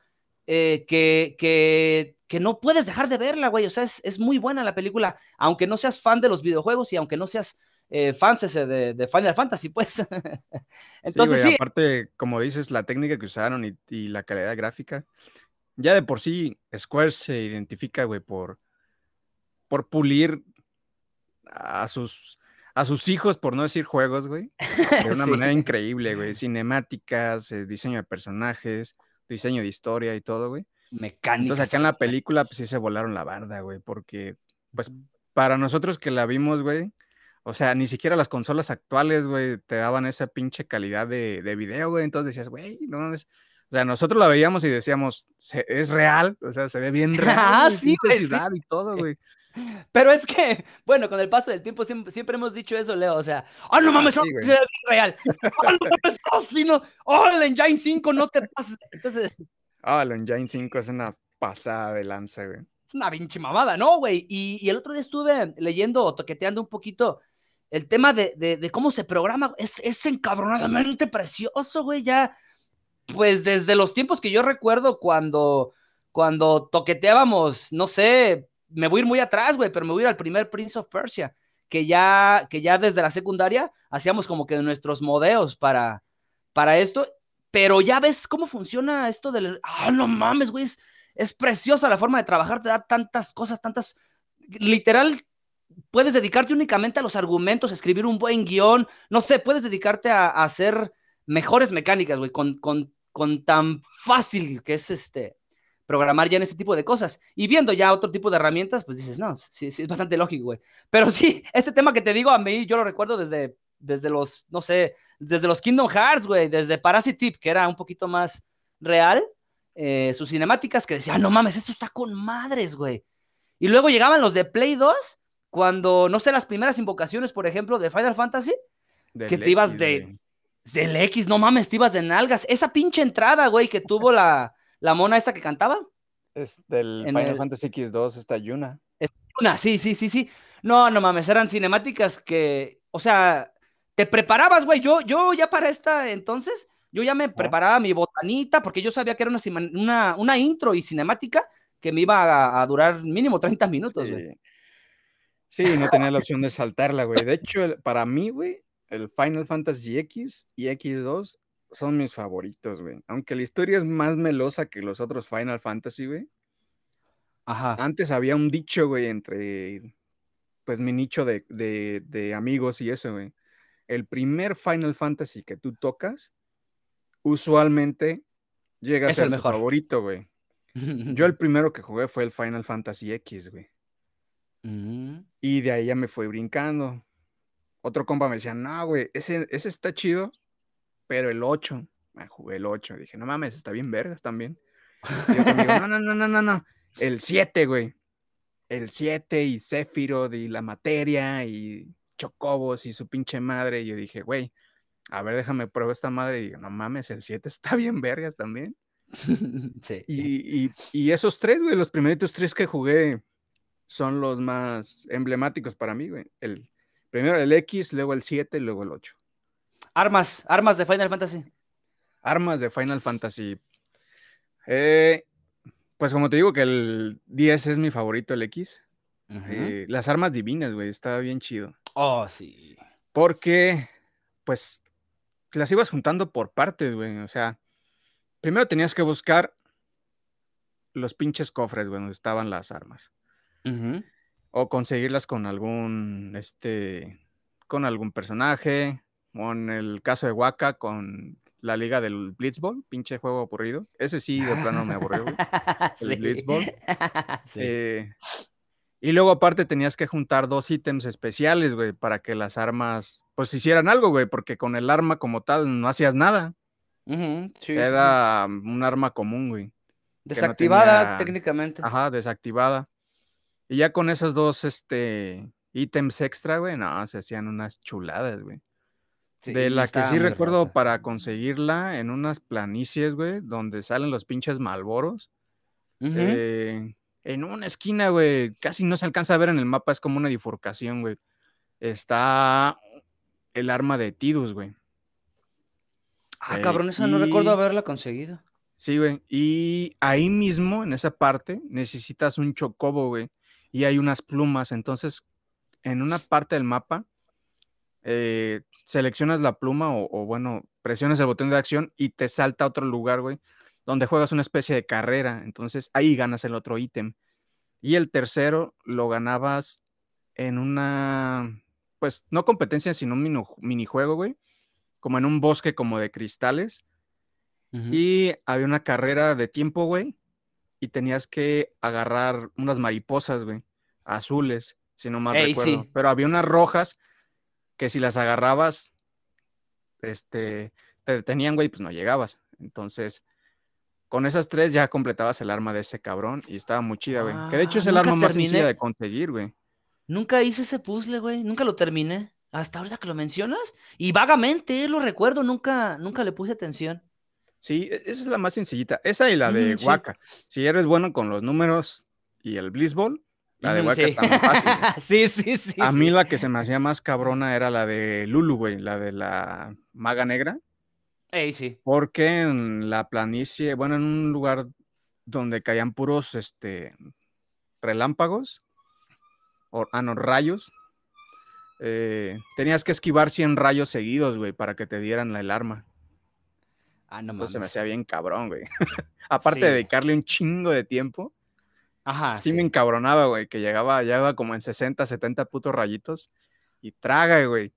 eh, que, que, que, no puedes dejar de verla, güey, o sea, es, es muy buena la película, aunque no seas fan de los videojuegos y aunque no seas eh, fans ese de, Final Fantasy, pues. Entonces, sí, Aparte, como dices, la técnica que usaron y, la calidad gráfica, ya de por sí, Square se identifica, güey, por, por pulir a sus, a sus hijos, por no decir juegos, güey, de una manera increíble, güey. Cinemáticas, eh, diseño de personajes, diseño de historia y todo, güey. Mecánica. Entonces acá en la película, pues sí se volaron la barda, güey, porque, pues, para nosotros que la vimos, güey, o sea, ni siquiera las consolas actuales, güey, te daban esa pinche calidad de, de video, güey. Entonces decías, güey, no es. O sea, nosotros la veíamos y decíamos, es real, o sea, se ve bien real. Ah, sí, ciudad y todo, güey. Pero es que, bueno, con el paso del tiempo siempre, hemos dicho eso, Leo. O sea, ¡ah, no mames! Ah, sí, es real! ¡Ah, no mames! ¡Oh, sí, no! ¡Oh, el Engine 5 no te pases! Entonces. Ah, el Engine 5 es una pasada de lanza, güey. Es una pinche mamada, ¿no, güey? Y, y el otro día estuve leyendo o toqueteando un poquito el tema de, cómo se programa es, es encabronadamente precioso, güey, ya, pues desde los tiempos que yo recuerdo cuando, cuando toqueteábamos, no sé, me voy a ir muy atrás, güey, pero me voy a ir al primer Prince of Persia, que ya, que ya desde la secundaria hacíamos como que nuestros modeos para, para esto, pero ya ves cómo funciona esto del, ah, no mames, güey, es, es preciosa la forma de trabajar, te da tantas cosas, tantas, literal, puedes dedicarte únicamente a los argumentos, escribir un buen guion, no sé, puedes dedicarte a, hacer mejores mecánicas, güey, con, con, con, tan fácil que es este programar ya en ese tipo de cosas. Y viendo ya otro tipo de herramientas, pues dices, no, sí, sí, es bastante lógico, güey. Pero sí, este tema que te digo a mí, yo lo recuerdo desde, desde los, no sé, desde los Kingdom Hearts, güey, desde Parasite que era un poquito más real, eh, sus cinemáticas que decían, no mames, esto está con madres, güey. Y luego llegaban los de Play 2 cuando, no sé, las primeras invocaciones, por ejemplo, de Final Fantasy, Del que te ibas de- güey. del X, no mames, te ibas de nalgas. Esa pinche entrada, güey, que tuvo la, la mona esta que cantaba. Es del en Final el- Fantasy X2, esta Yuna. Una, sí, sí, sí, sí. No, no mames, eran cinemáticas que, o sea, te preparabas, güey. Yo, yo ya para esta entonces, yo ya me preparaba mi botanita porque yo sabía que era una, una, una intro y cinemática que me iba a, a durar mínimo 30 minutos, güey. Sí. Sí, no tenía la opción de saltarla, güey. De hecho, el- para mí, güey, el Final Fantasy X y X2 son mis favoritos, güey. Aunque la historia es más melosa que los otros Final Fantasy, güey. Ajá. Antes había un dicho, güey, entre, pues, mi nicho de, de- de amigos y eso, güey. El primer Final Fantasy que tú tocas, usualmente llega a Es ser el tu mejor. favorito, güey. Yo el primero que jugué fue el Final Fantasy X, güey. Mm. Y de ahí ya me fui brincando. Otro compa me decía, no, güey, ese, ese está chido, pero el 8. Me jugué el 8. Dije, no mames, está bien vergas también. No, no, no, no, no, no. El 7, güey. El 7 y Sephiroth y la materia y Chocobos y su pinche madre. Y yo dije, güey, a ver, déjame pruebo esta madre. Y digo, no mames, el 7 está bien vergas también. sí. Y, y- y esos tres, güey, los primeritos tres que jugué son los más emblemáticos para mí, güey. El, primero el X, luego el 7 y luego el 8. Armas, armas de Final Fantasy. Armas de Final Fantasy. Eh, pues como te digo que el 10 es mi favorito, el X. Eh, las armas divinas, güey, está bien chido. Oh, sí. Porque, pues, las ibas juntando por partes, güey. O sea, primero tenías que buscar los pinches cofres, güey, donde estaban las armas. O conseguirlas con algún, este, con algún personaje. En el caso de Waka, con la liga del Blitzball, pinche juego aburrido. Ese sí, de plano me aburrió, güey. El Blitzball. Sí. Eh, y luego aparte tenías que juntar dos ítems especiales, güey, para que las armas, pues hicieran algo, güey, porque con el arma como tal no hacías nada. Sí, sí. Era un arma común, güey. Desactivada tenía- técnicamente. Ajá, desactivada. Y ya con esos dos, este, ítems extra, güey, no, se hacían unas chuladas, güey. Sí, de la que sí recuerdo rata. para conseguirla en unas planicies, güey, donde salen los pinches malboros. Eh, en una esquina, güey, casi no se alcanza a ver en el mapa, es como una bifurcación, güey. Está el arma de Tidus, güey. Ah, eh, cabrón, esa no recuerdo haberla conseguido. Sí, güey. Y ahí mismo, en esa parte, necesitas un chocobo, güey. Y hay unas plumas. Entonces, en una parte del mapa, eh, seleccionas la pluma o, o, bueno, presionas el botón de acción y te salta a otro lugar, güey, donde juegas una especie de carrera. Entonces, ahí ganas el otro ítem. Y el tercero lo ganabas en una, pues, no competencia, sino un minijuego, güey. Como en un bosque como de cristales. Y había una carrera de tiempo, güey. Y tenías que agarrar unas mariposas, güey. Azules, si no mal recuerdo. sí. Pero había unas rojas que si las agarrabas, este, te detenían, güey, pues no llegabas. Entonces, con esas tres ya completabas el arma de ese cabrón y estaba muy chida, güey. que de hecho Ah, es el arma más sencilla de conseguir, güey. Nunca hice ese puzzle, güey. Nunca lo terminé. Hasta ahorita que lo mencionas. Y vagamente lo recuerdo. Nunca, nunca le puse atención. Sí, e- esa es la más sencillita. Esa y la de Mm, sí. Waka. Si eres bueno con los números y el Blitzball, la de Waka sí. está muy fácil. sí, sí, sí. A sí. mí la que se me hacía más cabrona era la de Lulu, güey, la de la maga negra, Ey, sí. porque en la planicie, bueno, en un lugar donde caían puros, este, relámpagos, o, ah, no, rayos, eh, tenías que esquivar 100 rayos seguidos, güey, para que te dieran la- el arma. Ah, no Entonces se me hacía bien cabrón, güey. Aparte Sí. de dedicarle un chingo de tiempo, Ajá. sí, sí. me encabronaba, güey, que llegaba, llegaba como en 60, 70 putos rayitos y traga, güey.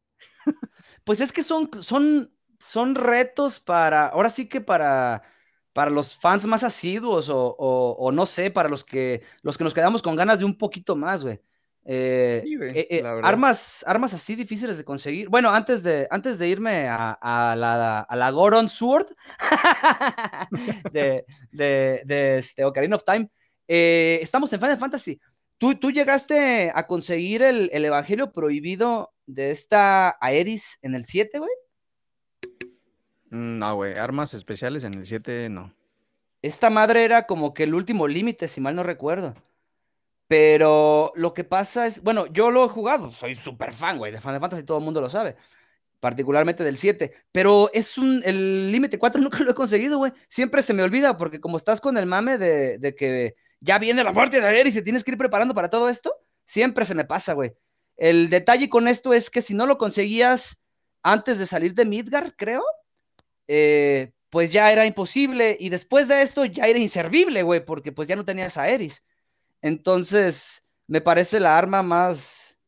Pues es que son, son, son retos para, ahora sí que para, para los fans más asiduos o, o- o no sé, para los que, los que nos quedamos con ganas de un poquito más, güey. Eh, Sí, güey, eh, eh, armas, armas así difíciles de conseguir. Bueno, antes de, antes de irme a, a la, a la Goron Sword de, de, de este, Ocarina of Time, eh, estamos en Final Fantasy. ¿tú, ¿tú llegaste a conseguir el, el Evangelio prohibido de esta Aeris en el 7, güey? No, güey, armas especiales en el 7 no. Esta madre era como que el último límite, si mal no recuerdo. Pero lo que pasa es, bueno, yo lo he jugado, soy súper fan, güey, de Final Fantasy, todo el mundo lo sabe, particularmente del 7, pero es un, el límite 4 nunca lo he conseguido, güey, siempre se me olvida, porque como estás con el mame de, de que ya viene la muerte de Aeris y tienes que ir preparando para todo esto, siempre se me pasa, güey. El detalle con esto es que si no lo conseguías antes de salir de Midgar, creo, eh, pues ya era imposible. Y después de esto ya era inservible, güey, porque pues ya no tenías a Eris. Entonces, me parece la arma más,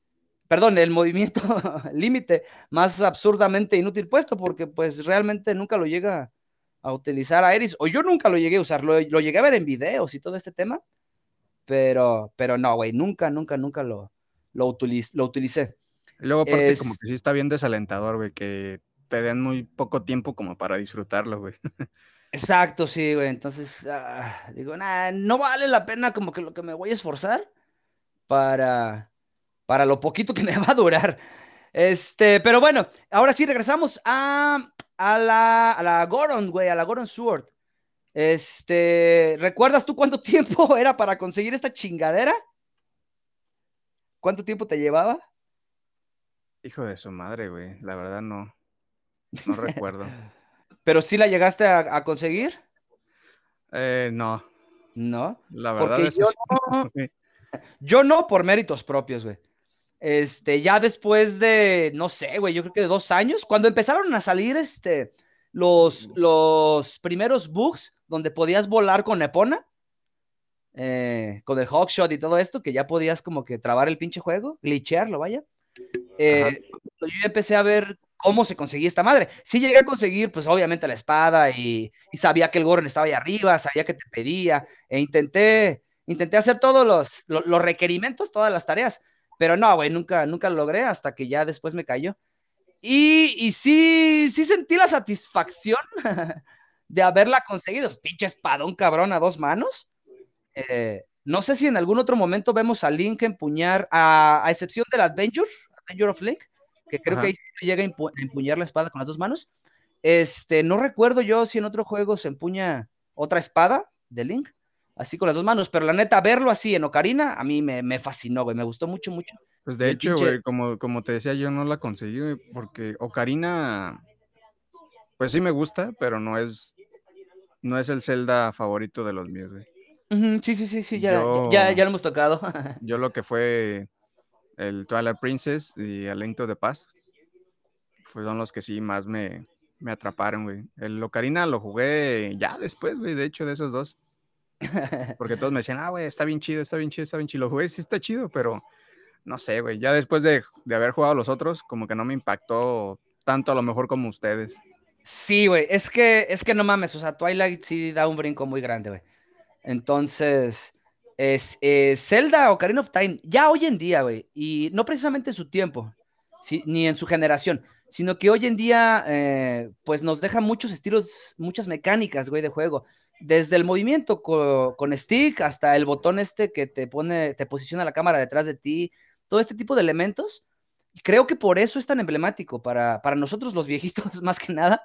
perdón, el movimiento límite más absurdamente inútil puesto, porque pues realmente nunca lo llega a utilizar a Eris, o yo nunca lo llegué a usar, lo, lo llegué a ver en videos y todo este tema, pero, pero no, güey, nunca, nunca, nunca lo, lo, utiliz, lo utilicé. Luego aparte Es- como que sí está bien desalentador, güey, que te den muy poco tiempo como para disfrutarlo, güey. Exacto, sí, güey. Entonces, ah, digo, nah, no vale la pena como que lo que me voy a esforzar para, para lo poquito que me va a durar. Este, pero bueno, ahora sí regresamos a, a la, a la Goron, güey, a la Goron Sword. Este, ¿recuerdas tú cuánto tiempo era para conseguir esta chingadera? ¿Cuánto tiempo te llevaba? Hijo de su madre, güey. La verdad no, no recuerdo. Pero sí la llegaste a, a conseguir, Eh, no, ¿no? la verdad Porque es yo no. Yo no por méritos propios, güey. Este, ya después de, no sé, güey, yo creo que de dos años, cuando empezaron a salir, este, los, los primeros bugs donde podías volar con Epona, eh, con el Hawkshot y todo esto, que ya podías como que trabar el pinche juego, glitchearlo, vaya. Eh, yo ya empecé a ver cómo se conseguía esta madre. Sí llegué a conseguir, pues obviamente la espada y, y sabía que el Goron estaba ahí arriba, sabía que te pedía, e intenté, intenté hacer todos los, lo- los, requerimientos, todas las tareas, pero no, güey, nunca, nunca lo logré hasta que ya después me cayó. Y, y sí, sí sentí la satisfacción de haberla conseguido. Pinche espadón cabrón a dos manos. Eh, no sé si en algún otro momento vemos a Link empuñar, a, a excepción del Adventure, Adventure of Link, que creo Ajá. que ahí sí llega a empu- a empuñar la espada con las dos manos. Este, no recuerdo yo si en otro juego se empuña otra espada de Link, así con las dos manos, pero la neta, verlo así en Ocarina, a mí me, me fascinó, güey, me gustó mucho, mucho. Pues de El hecho, pinche- güey, como, como te decía, yo no la conseguí, güey, porque Ocarina, pues sí me gusta, pero no es, no es el Zelda favorito de los míos, güey. Sí, sí, sí, sí, ya, Yo- ya, ya lo hemos tocado. Yo lo que fue el Twilight Princess y A Link to the Past fueron los que sí más me, me atraparon, güey. El Ocarina lo jugué ya después, güey, de hecho, de esos dos. Porque todos me decían, ah, güey, está bien chido, está bien chido, está bien chido. Lo sí está chido, pero no sé, güey. Ya después de, de haber jugado los otros, como que no me impactó tanto a lo mejor como ustedes. Sí, güey, es que, es que no mames, o sea, Twilight sí da un brinco muy grande, güey. Entonces, es eh, Zelda Ocarina of Time, ya hoy en día, güey, y no precisamente en su tiempo, sí, ni en su generación, sino que hoy en día, eh, pues nos deja muchos estilos, muchas mecánicas, güey, de juego. Desde el movimiento co- con stick hasta el botón este que te pone, te posiciona la cámara detrás de ti, todo este tipo de elementos. Creo que por eso es tan emblemático para, para nosotros los viejitos, más que nada,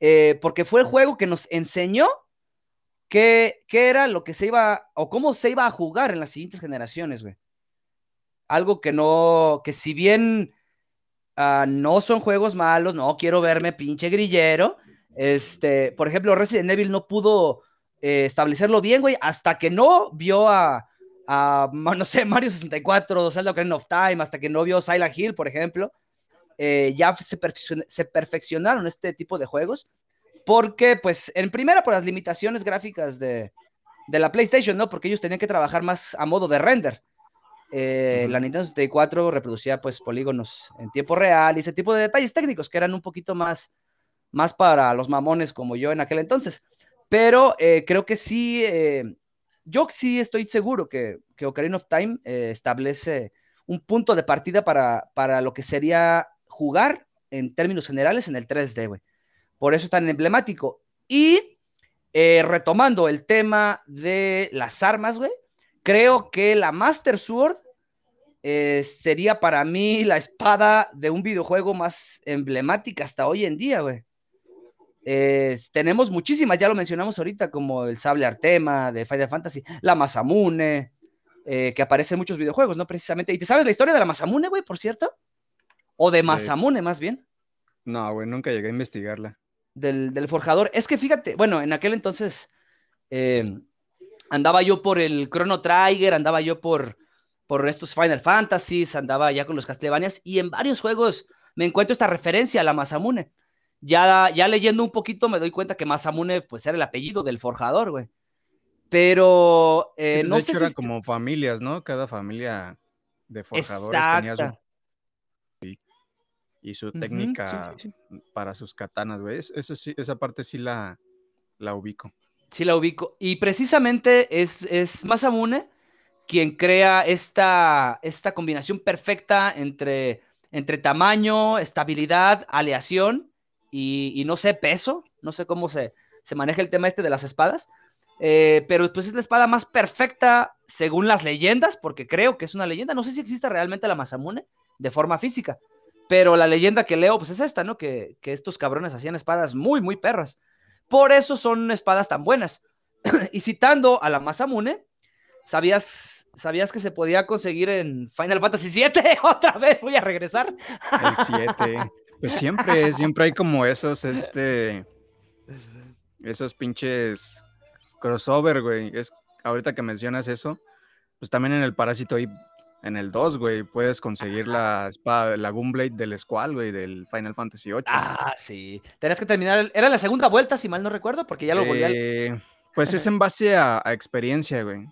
eh, porque fue el juego que nos enseñó qué, qué era lo que se iba, o cómo se iba a jugar en las siguientes generaciones, güey. Algo que no, que si bien ah, no son juegos malos, no quiero verme pinche grillero, este, por ejemplo, Resident Evil no pudo eh, establecerlo bien, güey, hasta que no vio a, a, no sé, Mario 64, Zelda Ocarina of Time, hasta que no vio Silent Hill, por ejemplo, eh, ya se, perfeccion- se perfeccionaron este tipo de juegos, porque, pues, en primera, por las limitaciones gráficas de, de la PlayStation, ¿no? Porque ellos tenían que trabajar más a modo de render. Eh, Ujú. La Nintendo 64 reproducía, pues, polígonos en tiempo real y ese tipo de detalles técnicos que eran un poquito más, más para los mamones como yo en aquel entonces. Pero eh, creo que sí, eh, yo sí estoy seguro que, que Ocarina of Time eh, establece un punto de partida para, para lo que sería jugar en términos generales en el 3D, güey. Por eso es tan emblemático. Y eh, retomando el tema de las armas, güey, creo que la Master Sword sería para mí la espada de un videojuego más emblemática hasta hoy en día, güey. Eh, tenemos muchísimas, ya lo mencionamos ahorita, como el sable Artema de Final Fantasy, la Masamune, eh, que aparece en muchos videojuegos, ¿no? Precisamente. ¿Y te sabes la historia de la Masamune, güey, por cierto? O de Masamune, más bien. No, güey, nunca llegué a investigarla. Del, del forjador. Es que fíjate, bueno, en aquel entonces andaba yo por el Chrono Trigger, andaba yo por, por estos Final Fantasies, andaba ya con los Castlevanias, y en varios juegos me encuentro esta referencia a la Masamune ya, ya leyendo un poquito me doy cuenta que Masamune pues era el apellido del forjador, güey. Pero eh, pues, no de sé hecho si eran como familias, ¿no? Cada familia de forjadores tenía su y su técnica sí, sí, para sus katanas, güey. Es- Eso sí, esa parte sí la, la ubico. Sí la ubico. Y precisamente es, es Masamune quien crea esta, esta combinación perfecta entre, entre tamaño, estabilidad, aleación y, no sé, peso. No sé cómo se, se maneja el tema este de las espadas. Eh, pero pues es la espada más perfecta según las leyendas, porque creo que es una leyenda. No sé si existe realmente la Masamune de forma física, pero la leyenda que leo pues es esta, ¿no? Que, que estos cabrones hacían espadas muy, muy perras. Por eso son espadas tan buenas. y citando a la Masamune, ¿sabías, ¿sabías que se podía conseguir en Final Fantasy VII? Otra vez voy a regresar. El 7. Pues siempre, siempre hay como esos, este, esos pinches crossover, güey. Es, ahorita que mencionas eso, pues también en el Parásito y en el 2, güey, puedes conseguir la espada, la Gunblade del Squall, güey, del Final Fantasy 8. Ah, sí. Tenías que terminar. el- Era la segunda vuelta, si mal no recuerdo, porque ya lo volví a. Eh, Pues es en base a, a experiencia, güey.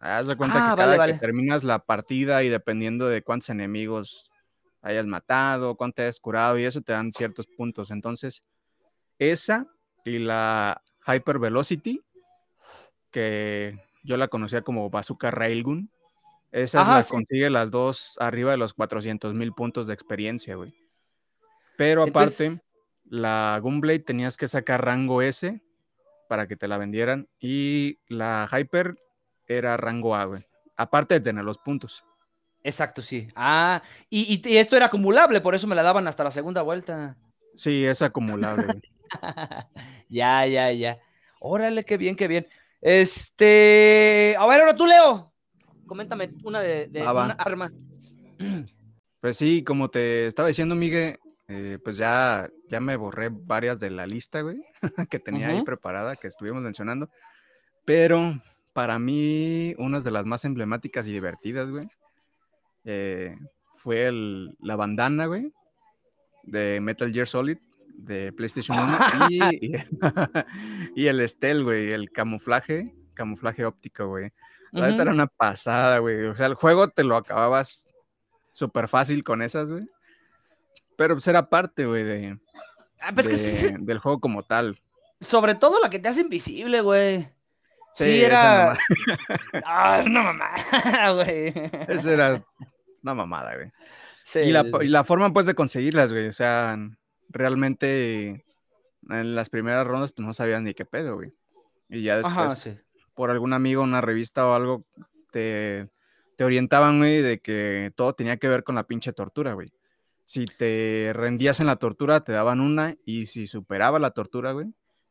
Haz de cuenta Ah, que vale, cada vale. que terminas la partida y dependiendo de cuántos enemigos hayas matado, cuánto hayas curado y eso te dan ciertos puntos. Entonces, esa y la Hyper Velocity, que yo la conocía como Bazooka Railgun, Ajá, las sí. consigue las dos arriba de los 400 mil puntos de experiencia, güey. Pero aparte, Entonces- la Gunblade tenías que sacar rango S para que te la vendieran. Y la Hyper era rango A, güey. Aparte de tener los puntos. Exacto, sí. Ah, y, y- y esto era acumulable, por eso me la daban hasta la segunda vuelta. Sí, es acumulable, ya, ya, ya. Órale, qué bien, qué bien. Este. A ver, ahora tú, Leo. Coméntame una de, de una arma. Pues sí, como te estaba diciendo, Miguel, eh, pues ya, ya me borré varias de la lista, güey, que tenía ahí preparada, que estuvimos mencionando. Pero para mí, una de las más emblemáticas y divertidas, güey, eh, fue el- la bandana, güey, de Metal Gear Solid, de PlayStation 1, y, y, y el Stealth, güey, el camuflaje, camuflaje óptico, güey. La neta Ujú. era una pasada, güey. O sea, el juego te lo acababas súper fácil con esas, güey. Pero pues era parte, güey, de, Ah, pues que sí, de- del juego como tal. sobre todo la que te hace invisible, güey. Sí, Sí, era. Ah, no mamá, güey. Esa era una mamada, güey. Sí, y, la, y forma, pues, de conseguirlas, güey. O sea, realmente en las primeras rondas, pues, no sabías ni qué pedo, güey. Y ya después, Ajá, sí. por algún amigo, una revista o algo, te, te orientaban, güey, de que todo tenía que ver con la pinche tortura, güey. Si te rendías en la tortura, te daban una, y si superaba la tortura, güey,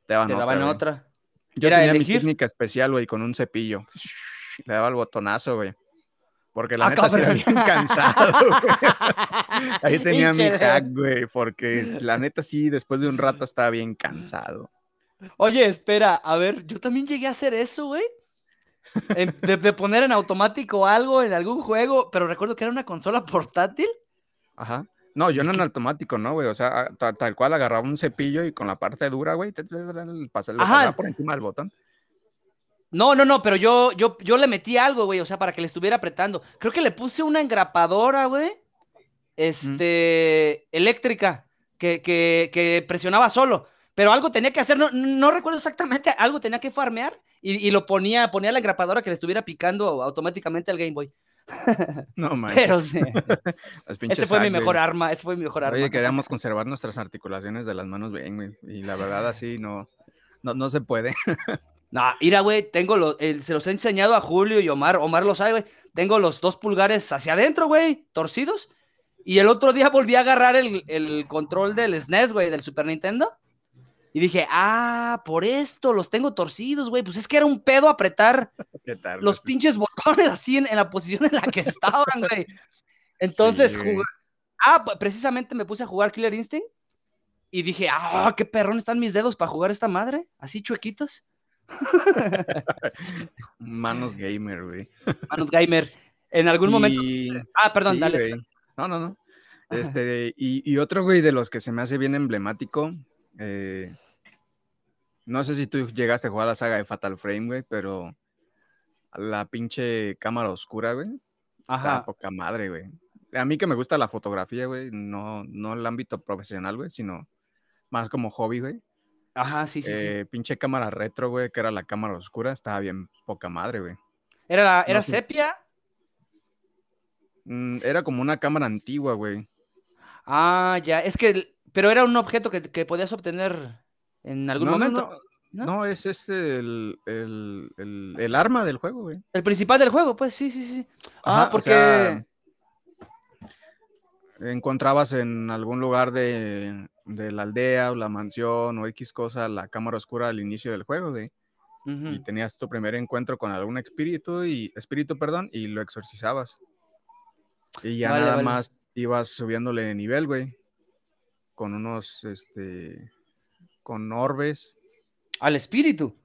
te daban Te otra. daban otra. Yo Era tenía mi técnica especial, güey, con un cepillo. Le daba el botonazo, güey. Porque la Ah, neta se bien cansado, güey. Ahí tenía mi hack, güey, porque la neta sí, después de un rato estaba bien cansado. Oye, espera, a ver, yo también llegué a hacer eso, güey. En- De, de poner en automático algo en algún juego, pero recuerdo que era una consola portátil. Ajá. No, yo no en automático, ¿no, güey? O sea, ta- tal, cual agarraba un cepillo y con la parte dura, güey, pasaba por encima del botón. No, no, no, pero yo, yo, yo le metí algo, güey, o sea, para que le estuviera apretando. Creo que le puse una engrapadora, güey. Este, eléctrica, que, que, que presionaba solo. Pero algo tenía que hacer, no, no recuerdo exactamente, algo tenía que farmear y, y lo ponía, ponía la engrapadora que le estuviera picando automáticamente al Game Boy. No, manches. Pero sí, ese fue mi güey. mejor arma, ese fue mi mejor arma. Oye, queríamos conservar nuestras articulaciones de las manos bien, güey. Y la verdad, así no, no, no se puede. Nah, mira, güey, tengo los, se los he enseñado a Julio y Omar, Omar lo sabe, güey. Tengo los dos pulgares hacia adentro, güey, torcidos. Y el otro día volví a agarrar el, el control del SNES, güey, del Super Nintendo. Y dije, ah, por esto los tengo torcidos, güey. Pues es que era un pedo apretar los güey? pinches botones así en, en la posición en la que estaban, güey. Entonces, Sí, güey. ah, pues, precisamente me puse a jugar Killer Instinct y dije, ah, qué perrón están mis dedos para jugar esta madre, así chuequitos. Manos gamer, güey. Manos Gamer. En algún momento. Ah, perdón, sí, dale. güey. No, no, no. Este, y, y otro, güey, de los que se me hace bien emblemático. eh, no sé si tú llegaste a jugar la saga de Fatal Frame, güey, pero la pinche cámara oscura, güey. Está Ajá. poca madre, güey. A mí que me gusta la fotografía, güey, no, no el ámbito profesional, güey, sino más como hobby, güey. Ajá, sí, sí, sí. Eh, pinche cámara retro, güey, que era la cámara oscura, estaba bien poca madre, güey. Era, era no sepia. Mm, era como una cámara antigua, güey. Ah, ya. Es que, pero era un objeto que, que podías obtener en algún No, momento. no, ¿no? no, es este el, el, el- el arma del juego, güey. El principal del juego, pues sí, sí, sí. Ajá, Ah, o porque. sea, Encontrabas en algún lugar de, de la aldea o la mansión o X cosa la cámara oscura al inicio del juego. Ujú. Y tenías tu primer encuentro con algún espíritu y espíritu, perdón, y lo exorcizabas. Y ya Vale, nada vale. más ibas subiéndole de nivel, güey. Con unos, este, con orbes. Al espíritu.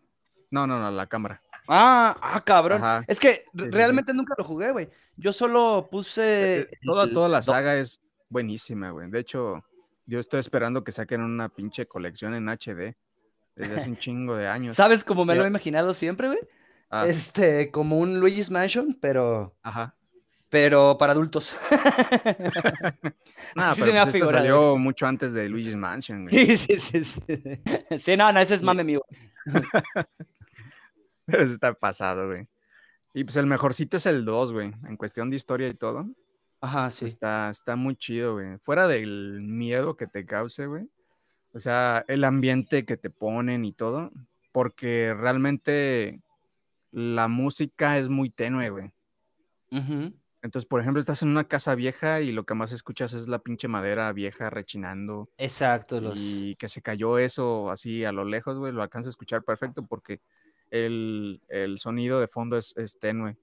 No, no, no, la cámara. Ah, ah, cabrón. Ajá. Es que realmente nunca lo jugué, güey. Yo solo puse. Eh, Toda, el- toda la saga es buenísima, güey. De hecho, yo estoy esperando que saquen una pinche colección en HD desde hace un chingo de años. ¿Sabes cómo me lo he imaginado siempre, güey? Ah, Este, como un Luigi's Mansion, pero, ajá. pero para adultos. Nah, pero se me ha pues figurado. salió mucho antes de Luigi's Mansion, güey. Sí, sí, sí, sí. Sí, no, no, ese es mame mío. Pero está pasado, güey. Y pues el mejorcito es el 2, güey. En cuestión de historia y todo. Ajá, sí. Está, está muy chido, güey. Fuera del miedo que te cause, güey. O sea, el ambiente que te ponen y todo. Porque realmente la música es muy tenue, güey. Entonces, por ejemplo, estás en una casa vieja y lo que más escuchas es la pinche madera vieja rechinando. Exacto, los... Y que se cayó eso así a lo lejos, güey. Lo alcanza a escuchar perfecto porque el, el sonido de fondo es, es tenue.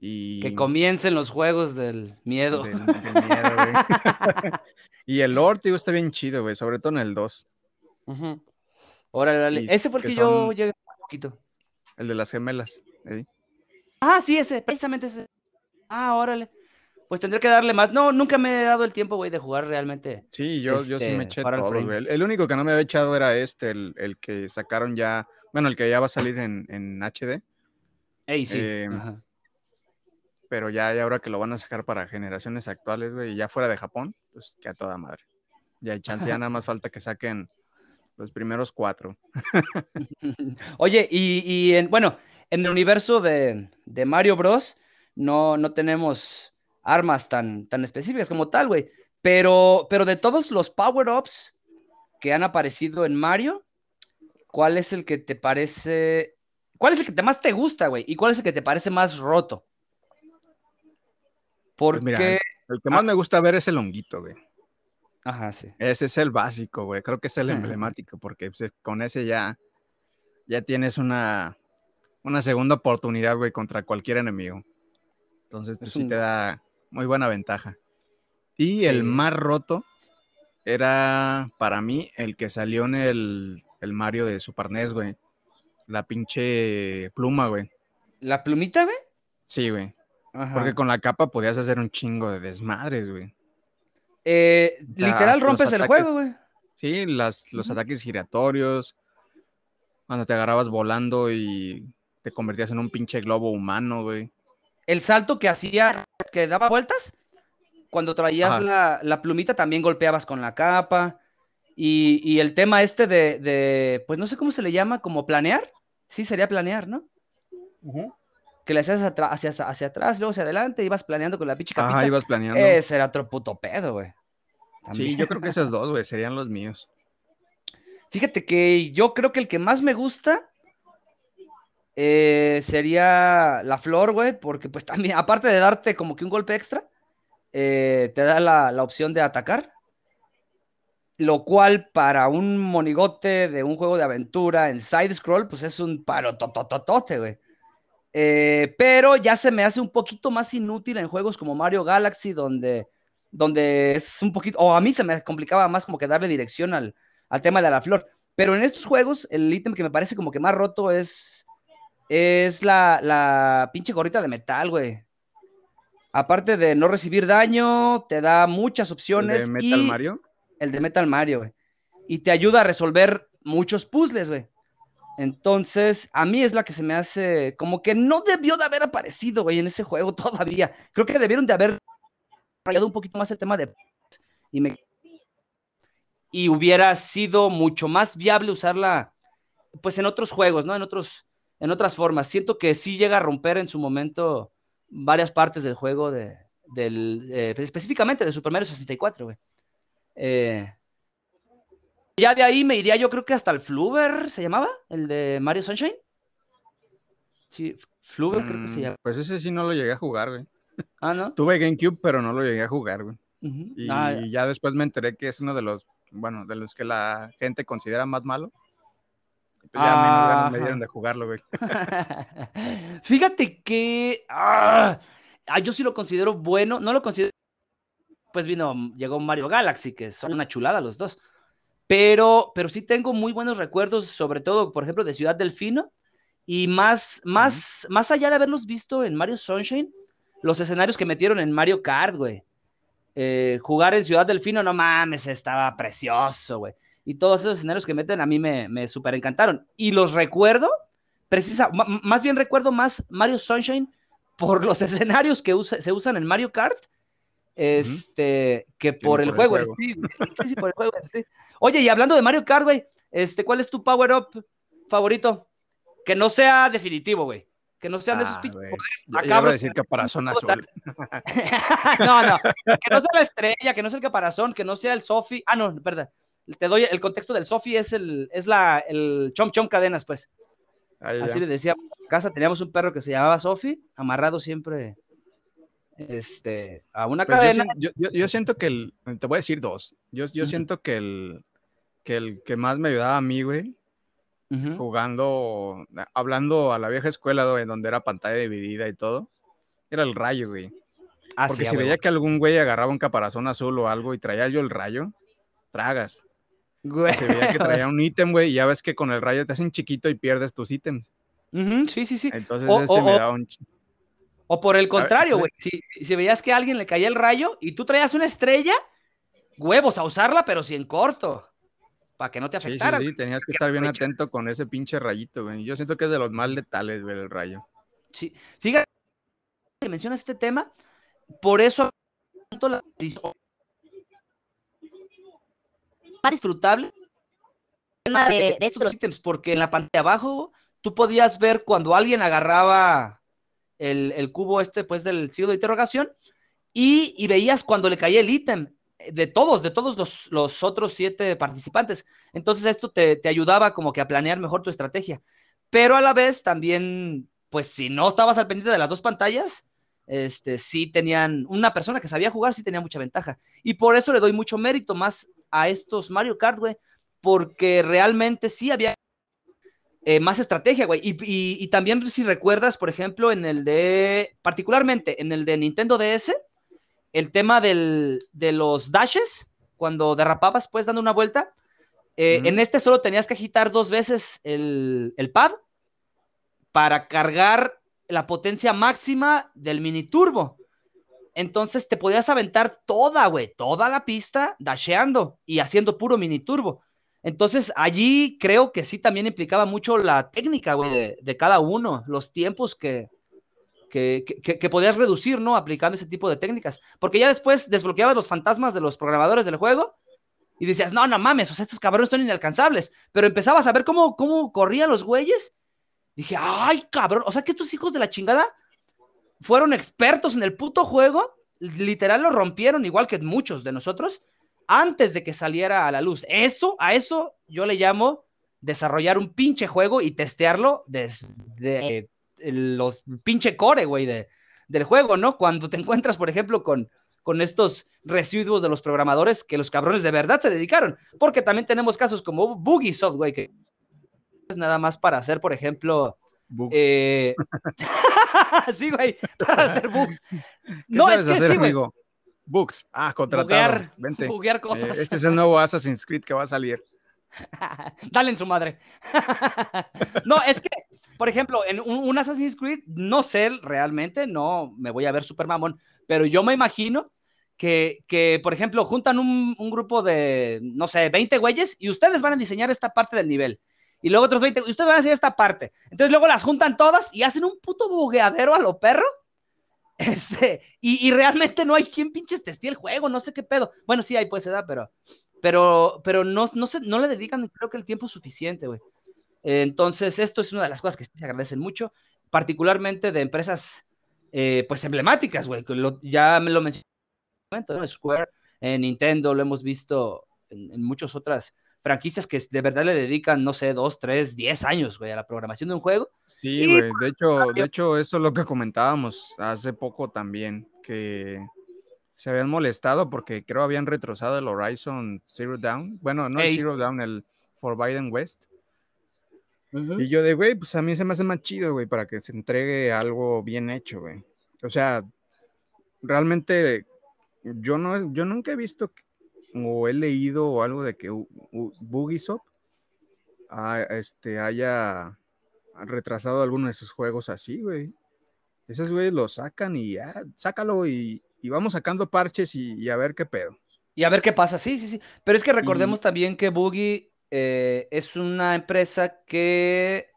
Y que comiencen los juegos del miedo. del- del miedo, güey. y el lore, tío, está bien chido, güey. Sobre todo en el 2. Ujú. Órale, dale. Ese fue el que que yo son- llegué un poquito. El de las gemelas. ¿eh? Ah, sí, ese, precisamente ese. Ah, órale. Pues tendré que darle más. No, nunca me he dado el tiempo, güey, de jugar realmente. Sí, yo, yo sí me Este, eché todo. El, el único que no me había echado era este, el, el que sacaron ya. Bueno, el que ya va a salir en, en HD. Ey, sí. Eh, ajá. Pero ya, ya ahora que lo van a sacar para generaciones actuales, güey, y ya fuera de Japón, pues que a toda madre. Ya hay chance, ya nada más falta que saquen los primeros cuatro. Oye, y, y en, bueno, en el universo de, de Mario Bros. No, no tenemos armas tan, tan específicas como tal, güey. Pero, pero de todos los power-ups que han aparecido en Mario, ¿cuál es el que te parece. ¿Cuál es el que te más te gusta, güey? ¿Y cuál es el que te parece más roto? Porque. Pues mira, El que más me gusta ver es el honguito, güey. Ajá, sí. Ese es el básico, güey. Creo que es el emblemático, porque pues, con ese ya, ya tienes una, una segunda oportunidad, güey, contra cualquier enemigo. Entonces, pues Es sí te da muy buena ventaja. Y el más roto era para mí el que salió en el, el Mario de Super NES, güey. La pinche pluma, güey. ¿La plumita, güey? Sí, güey. Ajá. Porque con la capa podías hacer un chingo de desmadres, güey. Eh, literal rompes el juego, güey. Sí, las, los ataques giratorios, cuando te agarrabas volando y te convertías en un pinche globo humano, güey. El salto que hacía, que daba vueltas, cuando traías la, la plumita también golpeabas con la capa. Y, y el tema este de, de, pues no sé cómo se le llama, como planear. Sí, sería planear, ¿no? Que le hacías hacia, hacia atrás, luego hacia adelante, ibas planeando con la pinche capita. Ajá, ibas planeando. Ese era otro puto pedo, güey. Sí, yo creo que esos dos, güey, serían los míos. Fíjate que yo creo que el que más me gusta eh, sería la flor, güey, porque pues también, aparte de darte como que un golpe extra, eh, te da la, la opción de atacar. Lo cual para un monigote de un juego de aventura en side scroll, pues es un paro totototote, güey. Eh, pero ya se me hace un poquito más inútil en juegos como Mario Galaxy, donde, donde es un poquito, o a mí se me complicaba más como que darle dirección al, al tema de la flor. Pero en estos juegos, el ítem que me parece como que más roto es, es la, la pinche gorrita de metal, güey. Aparte de no recibir daño, te da muchas opciones. ¿El de Metal y- Mario? El de Metal Mario, güey. Y te ayuda a resolver muchos puzzles, güey. Entonces, a mí es la que se me hace como que no debió de haber aparecido, güey, en ese juego todavía. Creo que debieron de haber rayado un poquito más el tema de y me y hubiera sido mucho más viable usarla pues en otros juegos, ¿no? En otros en otras formas. Siento que sí llega a romper en su momento varias partes del juego de del eh, específicamente de Super Mario 64, güey. Eh, ya de ahí me iría yo creo que hasta el Fluver, ¿se llamaba? El de Mario Sunshine. Sí, Fluver creo que se Mm, llama. Pues ese sí no lo llegué a jugar, güey. Ah, ¿no? Tuve GameCube, pero no lo llegué a jugar, güey. Ujú. Y Ah, ya después me enteré que es uno de los, bueno, de los que la gente considera más malo. Pues ya menos ganas me dieron de jugarlo, güey. Fíjate que ah, ah, yo sí lo considero bueno, no lo considero. Pues vino, llegó Mario Galaxy, que son una chulada los dos. Pero, pero sí tengo muy buenos recuerdos, sobre todo, por ejemplo, de Ciudad Delfino. Y más, más, más allá de haberlos visto en Mario Sunshine, los escenarios que metieron en Mario Kart, güey. Eh, jugar en Ciudad Delfino, no mames, estaba precioso, güey. Y todos esos escenarios que meten a mí me, me super encantaron. Y los recuerdo, precisa, más bien recuerdo más Mario Sunshine por los escenarios que usa- se usan en Mario Kart, este, que por no el por el juego. juego. sí. Sí, por el juego. Oye, y hablando de Mario Kart, güey, este, ¿cuál es tu power up favorito? Que no sea definitivo, güey. Que no sean de esos Ah, pinches güey. poderes Ya- ya iba a macabros decir que- caparazón azul. no, no, que no sea la estrella, que no sea el caparazón, que no sea el Sofi. Ah, no, perdón. Te doy el contexto del Sofi, es el, es la, el chom chom cadenas, pues. Ahí. Así le decíamos. En casa teníamos un perro que se llamaba Sofi, amarrado siempre este, a una Pues cadena. yo- yo- yo siento que el, te voy a decir dos. Yo, yo siento que el, que el que más me ayudaba a mí, güey, jugando, hablando a la vieja escuela, güey, donde era pantalla dividida y todo, era el rayo, güey. Ah, Porque sí, si veía que algún güey agarraba un caparazón azul o algo y traía yo el rayo, tragas. Güey. Se veía que traía un ítem, güey, y ya ves que con el rayo te hacen chiquito y pierdes tus ítems. Sí, sí, sí. Entonces O- ese o- me o- daba un... O por el contrario, güey. Si, si veías que a alguien le caía el rayo y tú traías una estrella, huevos a usarla, pero sí en corto. Para que no te Sí, sí, afectara. sí, tenías que estar bien atento con ese pinche rayito, güey. Yo siento que es de los más letales, güey, el rayo. Sí. Fíjate que menciona este tema, por eso la- más disfrutable tema de, de esto de los los ítems, porque en la pantalla de abajo tú podías ver cuando alguien agarraba el, el cubo este, pues, del signo de interrogación, y, y veías cuando le caía el ítem eh, de todos, de todos los, los otros siete participantes. Entonces esto te, te ayudaba como que a planear mejor tu estrategia. Pero a la vez también, pues si no estabas al pendiente de las dos pantallas, este, sí tenían, una persona que sabía jugar sí tenía mucha ventaja. Y por eso le doy mucho mérito más a estos Mario Kart, güey, porque realmente sí había eh, más estrategia, güey. Y, y- y también si recuerdas, por ejemplo, en el de, particularmente en el de Nintendo DS, el tema del, de los dashes, cuando derrapabas, pues dando una vuelta, eh, en este solo tenías que agitar dos veces el, el pad para cargar la potencia máxima del mini turbo. Entonces te podías aventar toda, güey, toda la pista dasheando y haciendo puro mini turbo. Entonces allí creo que sí también implicaba mucho la técnica, güey, de, cada uno, los tiempos que, que, que- que podías reducir, ¿no? Aplicando ese tipo de técnicas. Porque ya después desbloqueabas los fantasmas de los programadores del juego y decías, no, no mames, o sea, estos cabrones son inalcanzables. Pero empezabas a ver cómo, cómo corrían los güeyes. Dije, ay, cabrón, o sea que estos hijos de la chingada fueron expertos en el puto juego, literal lo rompieron igual que muchos de nosotros antes de que saliera a la luz. Eso, a eso yo le llamo desarrollar un pinche juego y testearlo desde de el- los pinche core, güey, de, del juego, ¿no? Cuando te encuentras, por ejemplo, con, con estos residuos de los programadores que los cabrones de verdad se dedicaron, porque también tenemos casos como Bugisoft, güey, que es nada más para hacer, por ejemplo, Bugs. eh... sí, güey, para hacer. ¿Qué No, es que hacer, sí, güey? Bugs. Ah, contratado. buguear, Vente. buguear Eh, cosas. este es el nuevo Assassin's Creed que va a salir. Dale en su madre. no, es que, por ejemplo, en un, un Assassin's Creed, no sé realmente, no me voy a ver super mamón, pero yo me imagino que, que por ejemplo, juntan un, un grupo de, no sé, 20 güeyes y ustedes van a diseñar esta parte del nivel. Y luego otros 20, y ustedes van a hacer esta parte. Entonces luego las juntan todas y hacen un puto bugueadero a lo perro. Este, y, y realmente no hay quien pinches testee el juego, no sé qué pedo. Bueno, sí hay, pues se da, pero, pero, pero no, no, se, no le dedican, creo que el tiempo suficiente, güey. Eh, Entonces, esto es una de las cosas que se agradecen mucho, particularmente de empresas, eh, pues emblemáticas, güey. ya me lo mencioné. Square, en Nintendo, lo hemos visto en, en muchas otras franquicias que de verdad le dedican, no sé, dos, tres, diez años, güey, a la programación de un juego. Sí, güey. De hecho, de hecho, eso es lo que comentábamos hace poco también, que se habían molestado porque creo habían retrasado el Horizon Zero Dawn. Bueno, no el Ey. Zero Dawn, el Forbidden West. Y yo de, güey, pues a mí se me hace más chido, güey, para que se entregue algo bien hecho, güey. O sea, realmente yo no, yo nunca he visto o he leído o algo de que ah, este, haya retrasado alguno de sus juegos así, güey. Esos güeyes lo sacan y ya, sácalo y, y vamos sacando parches y, y a ver qué pedo. Y a ver qué pasa, sí, sí, sí. Pero es que recordemos también que Boogie eh, es una empresa que,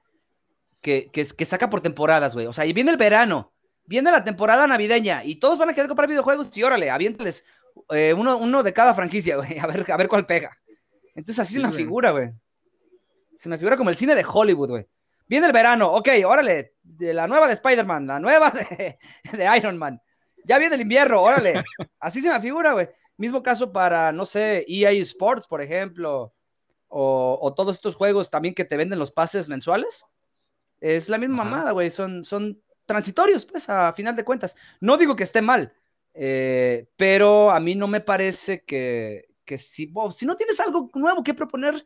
que, que, que saca por temporadas, güey. O sea, y viene el verano, viene la temporada navideña y todos van a querer comprar videojuegos y órale, aviéntales eh, uno, uno de cada franquicia, güey, a ver, a ver cuál pega. Entonces así Sí, es una güey. figura, güey. Es una figura como el cine de Hollywood, güey. Viene el verano, ok, órale, de la nueva de Spider-Man, la nueva de, de Iron Man. Ya viene el invierno, órale. Así se me figura, güey. Mismo caso para, no sé, EA Sports, por ejemplo, o, o todos estos juegos también que te venden los pases mensuales. Es la misma Ajá. mamada, güey. Son, son transitorios, pues, a final de cuentas. No digo que esté mal, eh, pero a mí no me parece que, que si, wow, si no tienes algo nuevo que proponer,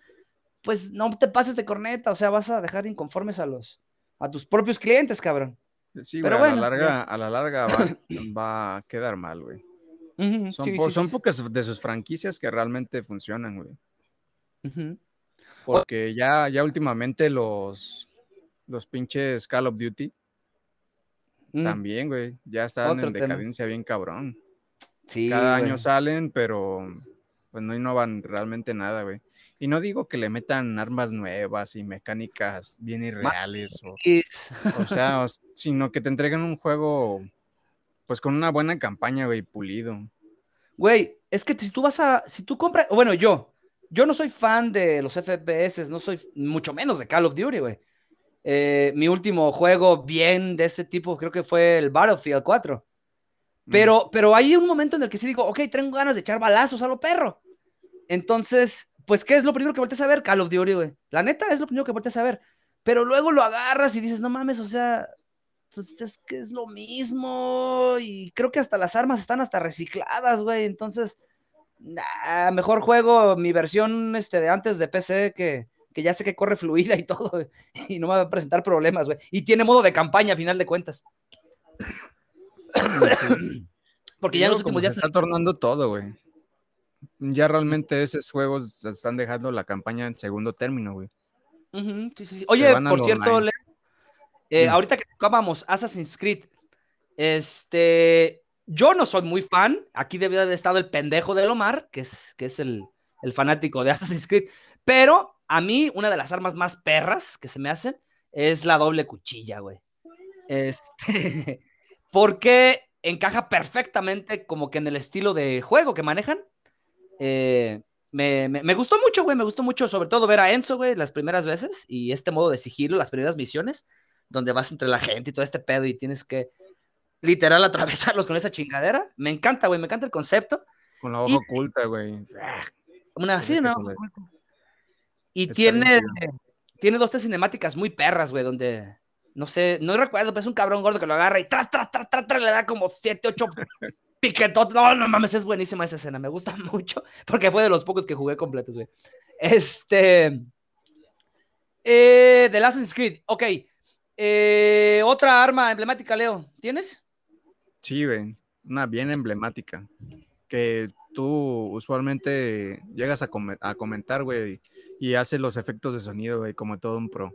pues no te pases de corneta, o sea, vas a dejar inconformes a los, a tus propios clientes, cabrón. Sí, Pero güey, bueno, a la larga, a la larga va, va a quedar mal, güey. Ujú, Son, sí, po- sí, son sí. pocas de sus franquicias que realmente funcionan, güey. Ujú. Porque ya, ya últimamente los, los pinches Call of Duty Mm, también, güey, ya están Otro en tema. decadencia bien cabrón. sí, Cada año güey. salen, pero pues no innovan realmente nada, güey. Y no digo que le metan armas nuevas y mecánicas bien irreales, o, o sea, o- sino que te entreguen un juego pues con una buena campaña, güey, pulido. Güey, es que si tú vas a, si tú compras, bueno, yo, yo no soy fan de los FPS, no soy mucho menos de Call of Duty, güey. Eh, mi último juego bien de ese tipo creo que fue el Battlefield 4. Pero, pero hay un momento en el que sí digo, ok, tengo ganas de echar balazos a lo perro. Entonces, pues, ¿qué es lo primero que volteas a ver? Call of Duty, güey. La neta es lo primero que volteas a ver. Pero luego lo agarras y dices, no mames, o sea, pues es que es lo mismo. Y creo que hasta las armas están hasta recicladas, güey. Entonces, nah, mejor juego mi versión este, de antes de PC que, que ya sé que corre fluida y todo, y no me va a presentar problemas, güey. Y tiene modo de campaña a final de cuentas. Porque ya en los últimos se días. está tornando todo, güey. Ya realmente esos juegos se están dejando la campaña en segundo término, güey. Sí, sí. Oye, por cierto. Leo, eh, ahorita que tocábamos Assassin's Creed, este, yo no soy muy fan, aquí debe haber estado el pendejo de Omar, que es, que es el, el fanático de Assassin's Creed, pero a mí una de las armas más perras que se me hacen es la doble cuchilla, güey. Este, porque encaja perfectamente como que en el estilo de juego que manejan. Eh, me, me- me gustó mucho, güey, me gustó mucho, sobre todo ver a Enzo, güey, las primeras veces y este modo de sigilo, las primeras misiones, donde vas entre la gente y todo este pedo y tienes que literal atravesarlos con esa chingadera. Me encanta, güey, me encanta el concepto. Con la hoja Y- oculta, güey. Una así, que ¿no? Y Está tiene, tiene dos, tres cinemáticas muy perras, güey, donde No sé, no recuerdo, pero es un cabrón gordo que lo agarra y tras, tras, tras, tras, tras, le da como 7, 8 piquetotes. No, no mames, es buenísima esa escena, me gusta mucho, porque fue de los pocos que jugué completos, güey. Este. Eh, The Assassin's Creed, ok. Eh, otra arma emblemática, Leo, ¿tienes? Sí, güey, una bien emblemática. Que tú usualmente llegas a, a comentar, güey, y haces los efectos de sonido, güey, como todo un pro.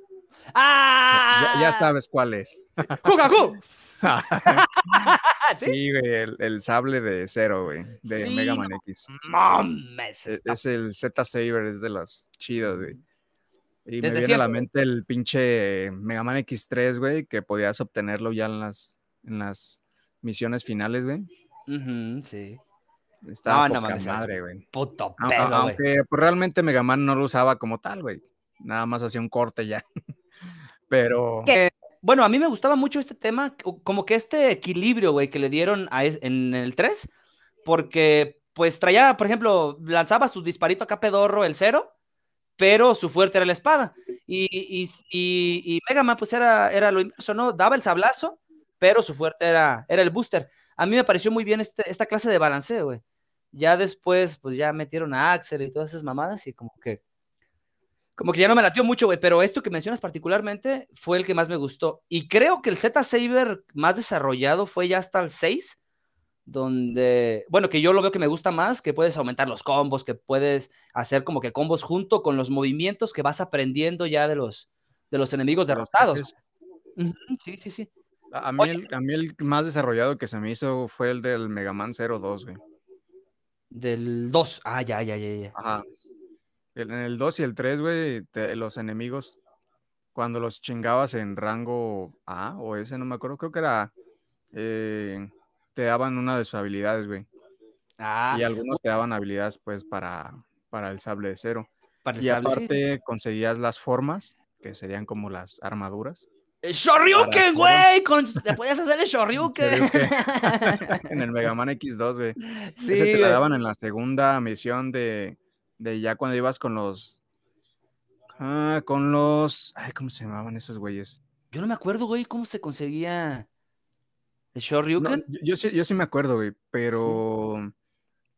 ¡Ah! Ya, ya sabes cuál es. ¡Jugaku! ¿Sí? Sí, güey, el, el sable de cero, güey, de Sí, Mega Man no X. Mames. E- Es el Z Saber, es de los chidos, güey. Y me viene a la mente el pinche Mega Man X3, güey, que podías obtenerlo ya en las, en las misiones finales, güey. Ujú, sí. Estaba No, no poca mames, madre, güey. Puto pedo, güey. Aunque pues, realmente Mega Man no lo usaba como tal, güey. Nada más hacía un corte ya. Pero bueno, a mí me gustaba mucho este tema, co- como que este equilibrio, güey, que le dieron a es- en el 3, porque pues traía, por ejemplo, lanzaba su disparito acá pedorro el cero, pero su fuerte era la espada. Y, y, y, y Mega Man pues era, era lo inverso, ¿no? Daba el sablazo, pero su fuerte era, era el booster. A mí me pareció muy bien este, esta clase de balanceo, güey. Ya después, pues ya metieron a Axel y todas esas mamadas y como que como que ya no me latió mucho, güey, pero esto que mencionas particularmente fue el que más me gustó. Y creo que el Z Saber más desarrollado fue ya hasta el 6, donde, bueno, que yo lo veo que me gusta más, que puedes aumentar los combos, que puedes hacer como que combos junto con los movimientos que vas aprendiendo ya de los, de los enemigos derrotados. Sí, sí, sí. a a mí, el, a mí el más desarrollado que se me hizo fue el del Mega Man 02, güey. Del 2. Ah, ya, ya, ya, ya. Ajá. En el 2 y el 3, güey, los enemigos, cuando los chingabas en rango A o S, no me acuerdo, creo que era, eh, te daban una de sus habilidades, güey. Ah, Y algunos te daban habilidades, pues, para, para el sable de cero. para el Y sable, sí. aparte conseguías las formas, que serían como las armaduras. ¡El Shoryuken, güey! Con... Te podías hacer el Shoryuken. En el Mega Man X2, güey. sí, Ese te la daban en la segunda misión de, de ya cuando ibas con los. Ah, con los. Ay, ¿cómo se llamaban esos güeyes? Yo no me acuerdo, güey, cómo se conseguía el No, Shoryuken. yo, yo sí, yo sí me acuerdo, güey, pero.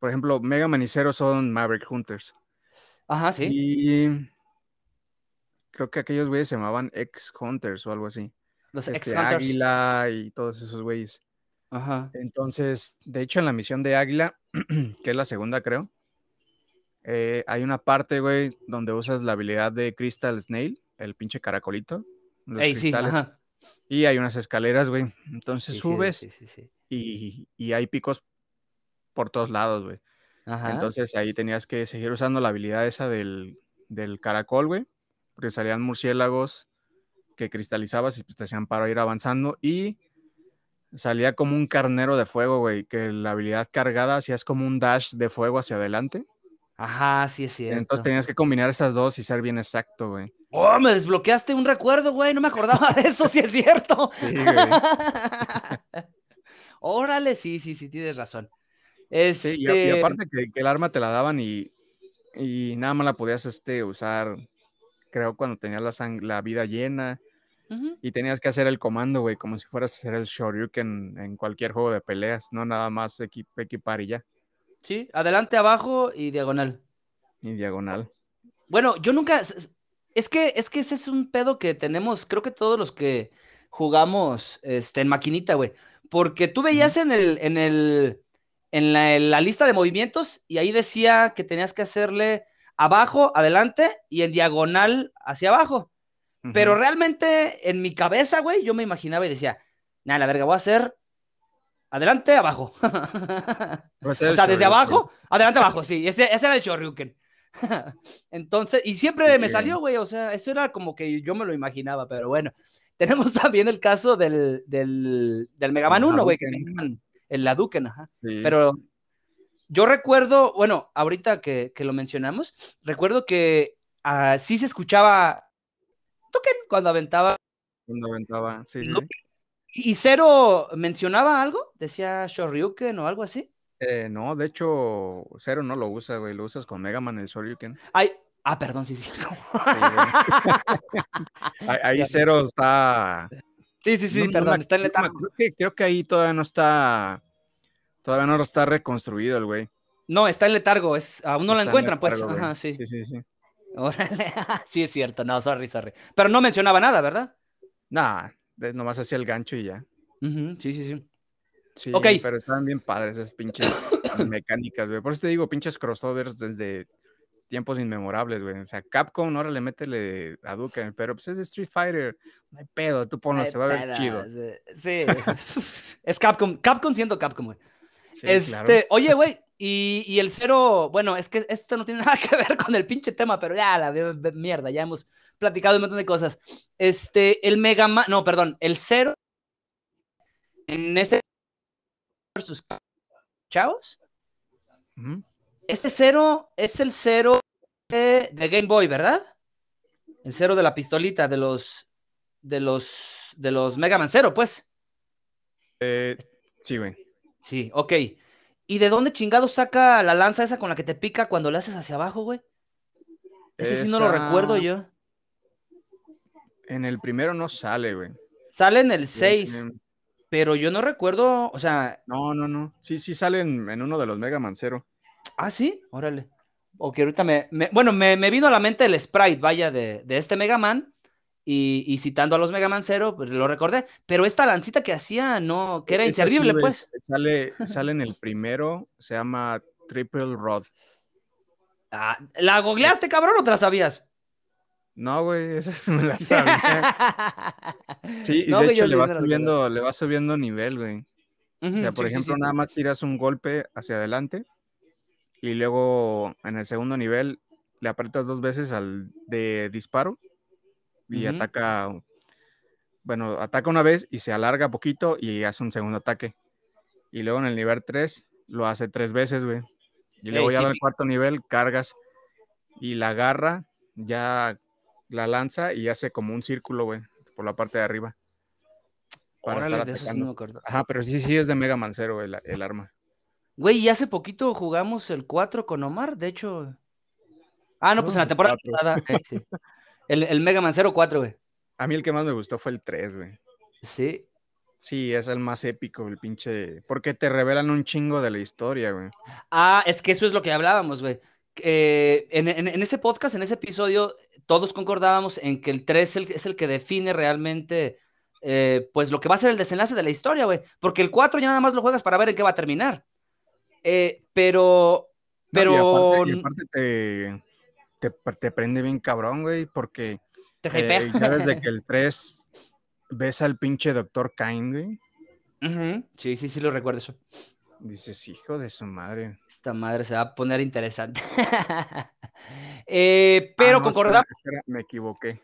Por ejemplo, Mega Man y Zero son Maverick Hunters. Ajá, sí. Y. Creo que aquellos güeyes se llamaban X Hunters o algo así. Los Este, X-Hunters. Águila y todos esos güeyes. Ajá. Entonces, de hecho, en la misión de Águila, que es la segunda, creo, eh, hay una parte, güey, donde usas la habilidad de Crystal Snail, el pinche caracolito. los Ey, sí, ajá. Y hay unas escaleras, güey. Entonces Sí, subes sí, sí, sí. Y, y hay picos por todos lados, güey. Ajá. Entonces ahí tenías que seguir usando la habilidad esa del, del caracol, güey. Porque salían murciélagos que cristalizabas y pues, te hacían para ir avanzando. Y salía como un carnero de fuego, güey. Que la habilidad cargada hacías como un dash de fuego hacia adelante. Ajá, sí es cierto. Entonces tenías que combinar esas dos y ser bien exacto, güey. Oh, me desbloqueaste un recuerdo, güey. No me acordaba de eso, sí es cierto. Sí, güey. Órale, sí, sí, sí, tienes razón. Sí, y, a- y Este, aparte que, que el arma te la daban y, y nada más la podías este, usar, creo, cuando tenías la, sang- la vida llena. Y tenías que hacer el comando, güey, como si fueras a hacer el Shoryuken en cualquier juego de peleas, no nada más equi- equipar y ya, Sí, adelante, abajo y diagonal. y diagonal. Bueno, yo nunca. Es que, es que ese es un pedo que tenemos, creo que todos los que jugamos este, en maquinita, güey. Porque tú veías en el, en el, en la, en la lista de movimientos y ahí decía que tenías que hacerle abajo, adelante y en diagonal hacia abajo. Pero realmente en mi cabeza, güey, yo me imaginaba y decía, nada, la verga, voy a hacer adelante, abajo. O sea, desde abajo, adelante, abajo, sí, ese, ese era el Shoryuken. Entonces, y siempre Sí, me salió, güey, o sea, eso era como que yo me lo imaginaba, pero bueno. Tenemos también el caso del, del, del Mega Man El 1, güey, que Hadouken. tenían el ajá. Sí. Pero yo recuerdo, bueno, ahorita que, que lo mencionamos, recuerdo que ah, sí se escuchaba Hadouken cuando aventaba. Cuando aventaba, sí, sí, No. sí. ¿Y Zero mencionaba algo? ¿Decía Shoryuken o algo así? Eh, no, de hecho, Zero no lo usa, güey, lo usas con Mega Man el Shoryuken. Ay, ah, perdón, sí, sí. Sí. Ahí. Zero está Sí, sí, sí, No, perdón, está en Creo que, creo que ahí todavía no está. Todavía no está reconstruido el güey. No, está en letargo, es, aún no la Está en encuentran, pues. letargo. Ajá, sí. Sí, sí, sí. Órale, sí es cierto, no, sorry, sorry. Pero no mencionaba nada, ¿verdad? Nah, nomás hacía el gancho y ya. Sí, sí, sí. Sí, pero estaban bien padres esas pinches mecánicas, güey. Por eso te digo, pinches crossovers desde tiempos inmemorables, güey. O sea, Capcom, ahora le métele a Duke, pero pues es de Street Fighter. No hay pedo, tú ponlo, se va a ver chido. Sí. es Capcom, Capcom siendo Capcom, güey. Sí, este, claro. oye, güey, y, y el cero, bueno, es que esto no tiene nada que ver con el pinche tema, pero ya, la mierda, ya hemos platicado un montón de cosas. Este, el Mega Man, no, perdón, el cero en ese versus chavos, este cero es el cero de, de Game Boy, ¿verdad? El cero de la pistolita de los, de los, de los Mega Man Zero, pues. Eh, sí, güey. Sí, ok. ¿Y de dónde chingado saca la lanza esa con la que te pica cuando le haces hacia abajo, güey? Ese sí no lo recuerdo yo. En el primero no sale, güey. Sale en el 6, En- pero yo no recuerdo, o sea, No, no, no. Sí, sí sale en, en uno de los Mega Man Zero. ah, sí, órale. Ok, ahorita me, me- bueno, me, me vino a la mente el sprite, vaya, de, de este Mega Man, y, y citando a los Mega Man Zero, pues lo recordé, pero esta lancita que hacía, no, que era Esa sí, inservible, pues. Sale, sale en el primero, se llama Triple Rod. Ah, ¿La googleaste, cabrón, o te la sabías? No, güey, esa me la sabía. Sí, y No, de hecho le una subiendo, le vas subiendo nivel, güey. O sea, por sí, sí, ejemplo, sí. nada más tiras un golpe hacia adelante y luego en el segundo nivel le aprietas dos veces al de disparo y ataca, bueno, ataca una vez y se alarga poquito y hace un segundo ataque. Y luego en el nivel 3 lo hace tres veces, güey. Y luego ya sí, al cuarto nivel cargas y la agarra, ya la lanza y hace como un círculo, güey, por la parte de arriba. para Órale, estar de eso sí me acuerdo. Ajá, pero sí, sí es de Mega Man Zero el, el arma. Güey, y hace poquito jugamos el 4 con Omar, de hecho. Ah, no, pues en la Oh, temporada pasada. eh, sí. El, el Mega Man 04, güey. A mí el que más me gustó fue el 3, güey. Sí. Sí, es el más épico, el pinche. Porque te revelan un chingo de la historia, güey. Ah, es que eso es lo que hablábamos, güey. Eh, en, en- en ese podcast, en ese episodio, todos concordábamos en que el 3 es el, es el que define realmente, eh, pues, lo que va a ser el desenlace de la historia, güey. Porque el 4 ya nada más lo juegas para ver en qué va a terminar. Eh, pero, No, pero y aparte, y aparte te, te, te prende bien cabrón, güey, porque te eh, ya desde que el 3 ves al pinche Doctor Kain, güey. Sí, sí, sí lo recuerdo eso. Dices, hijo de su madre. Esta madre se va a poner interesante. Eh, pero Ah, no, concordamos. espera, espera, me equivoqué.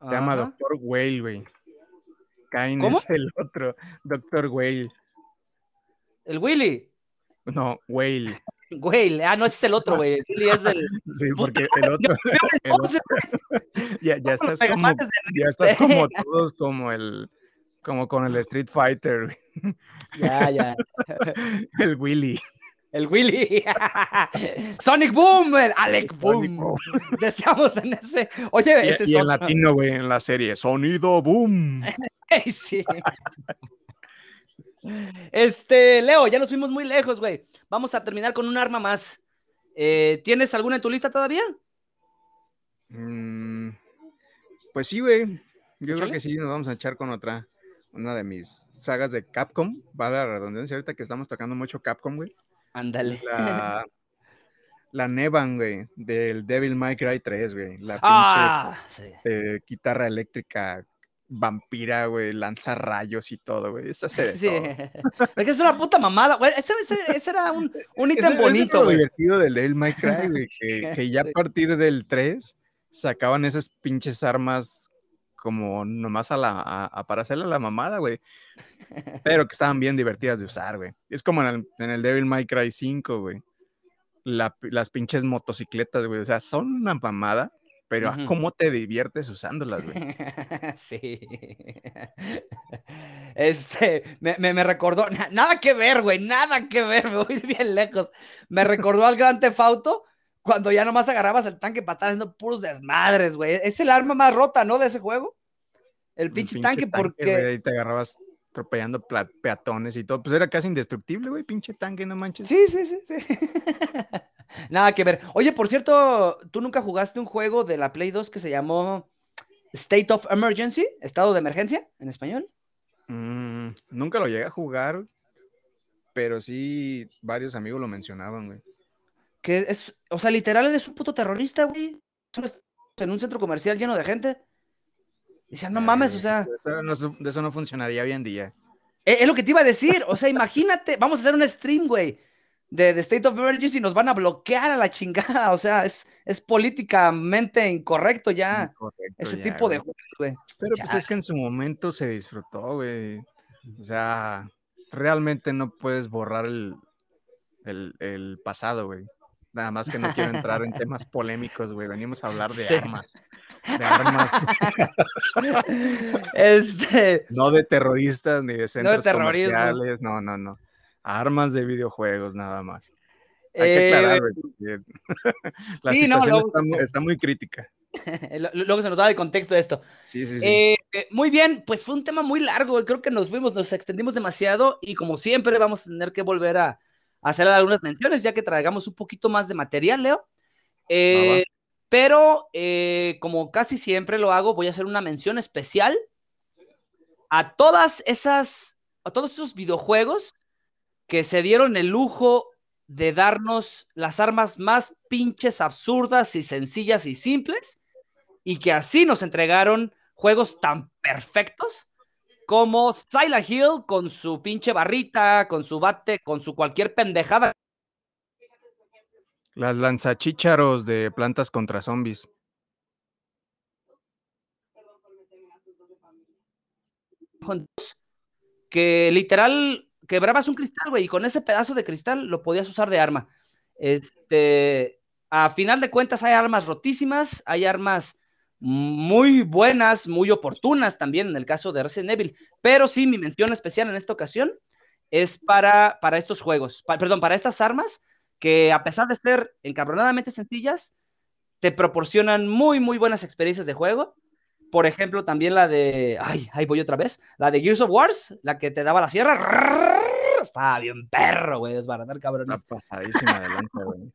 Se llama Doctor Whale, güey. Kain ¿Cómo? es el otro. Doctor Whale. El Willy. No, Whale. Güey, ah, no, ese es el otro, güey. El es del. Sí, porque el otro. el ya, ya estás como, ya estás como todos como el como con el Street Fighter. Ya, ya. el Willy. El Willy. Sonic Boom, el Alec Boom. Boom. Deseamos en ese. Oye, Y, ese es y en latino, güey, en la serie Sonido Boom. Sí. Este, Leo, ya nos fuimos muy lejos, güey. Vamos a terminar con un arma más. Eh, ¿Tienes alguna en tu lista todavía? Mm, pues sí, güey. Yo creo que sí, nos vamos a echar con otra, una de mis sagas de Capcom. Va la redundancia ahorita que estamos tocando mucho Capcom, güey. Ándale. La, la Nevan, güey, del Devil May Cry 3, güey. La pinche Ah, sí. eh, guitarra eléctrica vampira, güey, lanza rayos y todo, güey. Esa se Sí. todo. Es que es una puta mamada, güey. Ese, ese- ese era un, un ítem ese es bonito, güey. divertido del Devil May Cry, güey, que, que ya a partir del 3 sacaban esas pinches armas como nomás a la, a- a para hacerle a la mamada, güey. Pero que estaban bien divertidas de usar, güey. Es como en el, en el Devil May Cry 5, güey. La- las pinches motocicletas, güey. O sea, son una mamada, pero. ¿cómo te diviertes usándolas, güey? Sí. Este, me, me, me recordó, na- nada que ver, güey, nada que ver, me voy bien lejos. Me recordó al Gran Tefauto cuando ya nomás agarrabas el tanque para estar haciendo puros desmadres, güey. Es el arma más rota, ¿no? De ese juego. El pinche, tanque, porque. ahí te agarrabas atropellando peatones y todo. Pues era casi indestructible, güey, pinche tanque, no manches. Sí, sí, sí, sí. Nada que ver. Oye, por cierto, ¿tú nunca jugaste un juego de la Play 2 que se llamó State of Emergency? ¿Estado de emergencia en español? Mm, nunca lo llegué a jugar, pero sí varios amigos lo mencionaban, güey. Que es, o sea, literal eres un puto terrorista, güey. En un centro comercial lleno de gente. Decían, no mames, o sea. De eso no, funcionaría hoy en día. Es, es, lo que te iba a decir. O sea, imagínate, vamos a hacer un stream, güey de, State of Emergency nos van a bloquear a la chingada. O sea, es, es políticamente incorrecto ya ese tipo de juegos, güey. Pero pues es que en su momento se disfrutó, güey. O sea, realmente no puedes borrar el, el, pasado, güey. Nada más que no quiero entrar en temas polémicos, güey. Venimos a hablar de armas. De armas. este... No de terroristas ni de centros no de No, no, no armas de videojuegos nada más. Hay que eh, aclarar, la situación está, muy crítica. Luego se nos da el contexto de esto. Sí, sí, sí. Eh, muy bien, pues fue un tema muy largo. Creo que nos fuimos, nos extendimos demasiado y como siempre vamos a tener que volver a, hacer algunas menciones ya que traigamos un poquito más de material, Leo. Eh, pero como casi siempre lo hago, voy a hacer una mención especial a todas esas, a todos esos videojuegos que se dieron el lujo de darnos las armas más pinches absurdas y sencillas y simples, y que así nos entregaron juegos tan perfectos como Silent Hill con su pinche barrita, con su bate, con su cualquier pendejada. Las lanzachícharos de plantas contra zombies. Que literal quebrabas un cristal, güey, y con ese pedazo de cristal lo podías usar de arma. Este, a final de cuentas hay armas rotísimas, hay armas muy buenas, muy oportunas también en el caso de Resident Evil, pero sí mi mención especial en esta ocasión es para, para estos juegos, perdón, para estas armas que a pesar de ser encabronadamente sencillas, te proporcionan muy, muy buenas experiencias de juego. Por ejemplo, también la de, ay, ahí voy otra vez, la de Gears of Wars, la que te daba la sierra estaba bien perro, güey, desbaratar cabrones. Está pasadísima adelante, güey.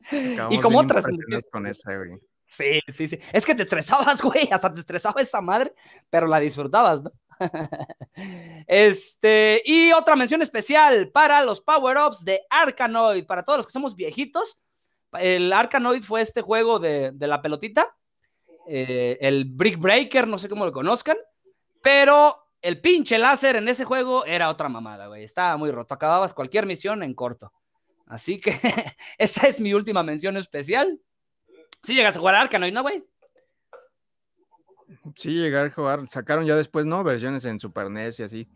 y como otras. Con esa, güey. Sí, sí, sí. Es que te estresabas, güey, hasta te estresaba esa madre, pero la disfrutabas, ¿no? este, y otra mención especial para los power-ups de Arkanoid, para todos los que somos viejitos. El Arkanoid fue este juego de, de la pelotita, eh, el Brick Breaker, no sé cómo lo conozcan, pero el pinche láser en ese juego era otra mamada, güey. Estaba muy roto. Acababas cualquier misión en corto. Así que esa es mi última mención especial. Si llegas a jugar a Arkanoid, ¿no, güey? Sí, llegar a jugar. Sacaron ya después, ¿no? Versiones en Super NES y así.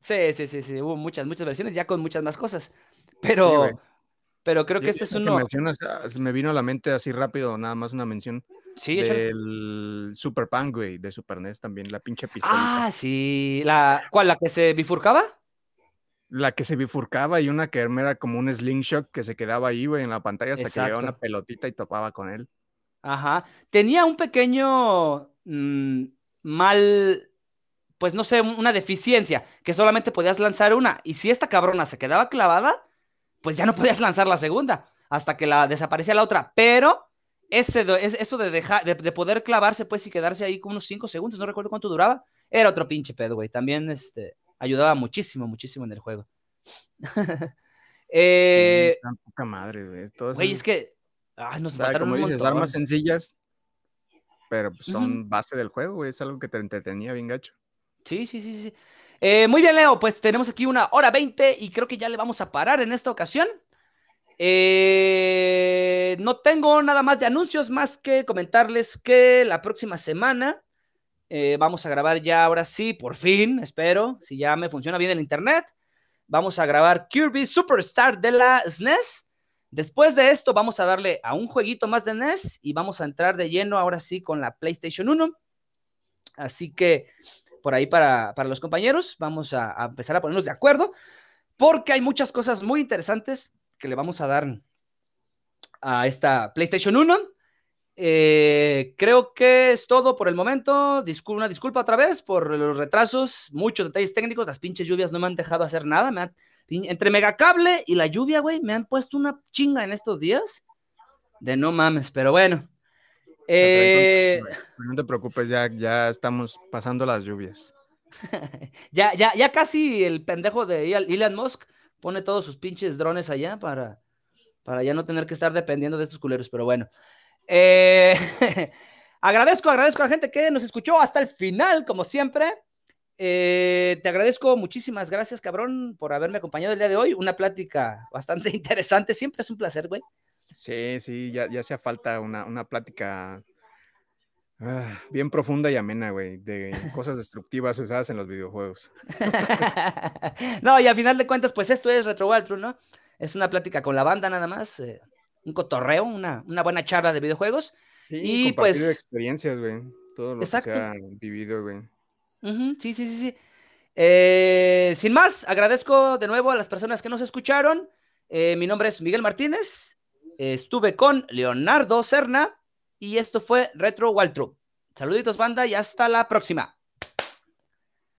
Sí, sí, sí, sí. Hubo muchas, muchas versiones ya con muchas más cosas. Pero, pero creo que este es uno. Ah, me vino a la mente así rápido, nada más una mención. Sí, del Super Pan, güey, de Super NES también, la pinche pistola. Ah, sí. ¿La, ¿Cuál? ¿La que se bifurcaba? La que se bifurcaba y una que era como un slingshot que se quedaba ahí, güey, en la pantalla hasta que llegaba una pelotita y topaba con él. Ajá. Tenía un pequeño mm, mal, pues no sé, una deficiencia, que solamente podías lanzar una. Y si esta cabrona se quedaba clavada, pues ya no podías lanzar la segunda, hasta que la desaparecía la otra. Pero ese eso de, dejar, de, poder clavarse, pues, y quedarse ahí como unos 5 segundos, no recuerdo cuánto duraba, era otro pinche pedo, güey. También este, ayudaba muchísimo, muchísimo en el juego. eh, poca madre, güey. Güey, es que. Nos como dices, armas sencillas, pero pues, son base del juego, güey. Es algo que te entretenía bien gacho. Sí, sí, sí, sí. Eh, muy bien, Leo, pues tenemos aquí una hora veinte y creo que ya le vamos a parar en esta ocasión. Eh, no tengo nada más de anuncios más que comentarles que la próxima semana eh, vamos a grabar ya ahora sí, por fin, espero, si ya me funciona bien el internet. Vamos a grabar Kirby Superstar de la SNES. Después de esto vamos a darle a un jueguito más de NES y vamos a entrar de lleno ahora sí con la PlayStation 1. Así que por ahí para, los compañeros vamos a empezar a ponernos de acuerdo porque hay muchas cosas muy interesantes que le vamos a dar a esta PlayStation 1. Eh, creo que es todo por el momento. una disculpa otra vez por los retrasos, muchos detalles técnicos. Las pinches lluvias no me han dejado hacer nada. Entre Megacable y la lluvia, güey, me han puesto una chinga en estos días. De no mames, pero bueno. Eh, no te preocupes, ya, ya estamos pasando las lluvias. ya, ya, ya casi el pendejo de Elon Musk pone todos sus pinches drones allá para, para ya no tener que estar dependiendo de estos culeros, pero bueno. Eh, agradezco, agradezco a la gente que nos escuchó hasta el final, como siempre. Eh, te agradezco muchísimas gracias, cabrón, por haberme acompañado el día de hoy. Una plática bastante interesante. Siempre es un placer, güey. Sí, sí, ya, ya hacía falta una, una plática ah, bien profunda y amena, güey, de cosas destructivas usadas en los videojuegos. no, y al final de cuentas, pues esto es Retro Waltru, ¿no? Es una plática con la banda nada más, eh, un cotorreo, una, una buena charla de videojuegos. y pues experiencias, güey. Todo lo que se ha vivido, güey sí, sí, sí, sí. Eh, sin más, agradezco de nuevo a las personas que nos escucharon. Eh, mi nombre es Miguel Martínez. estuve con Leonardo Serna y esto fue Retro Waltru. Saluditos, banda, y hasta la próxima.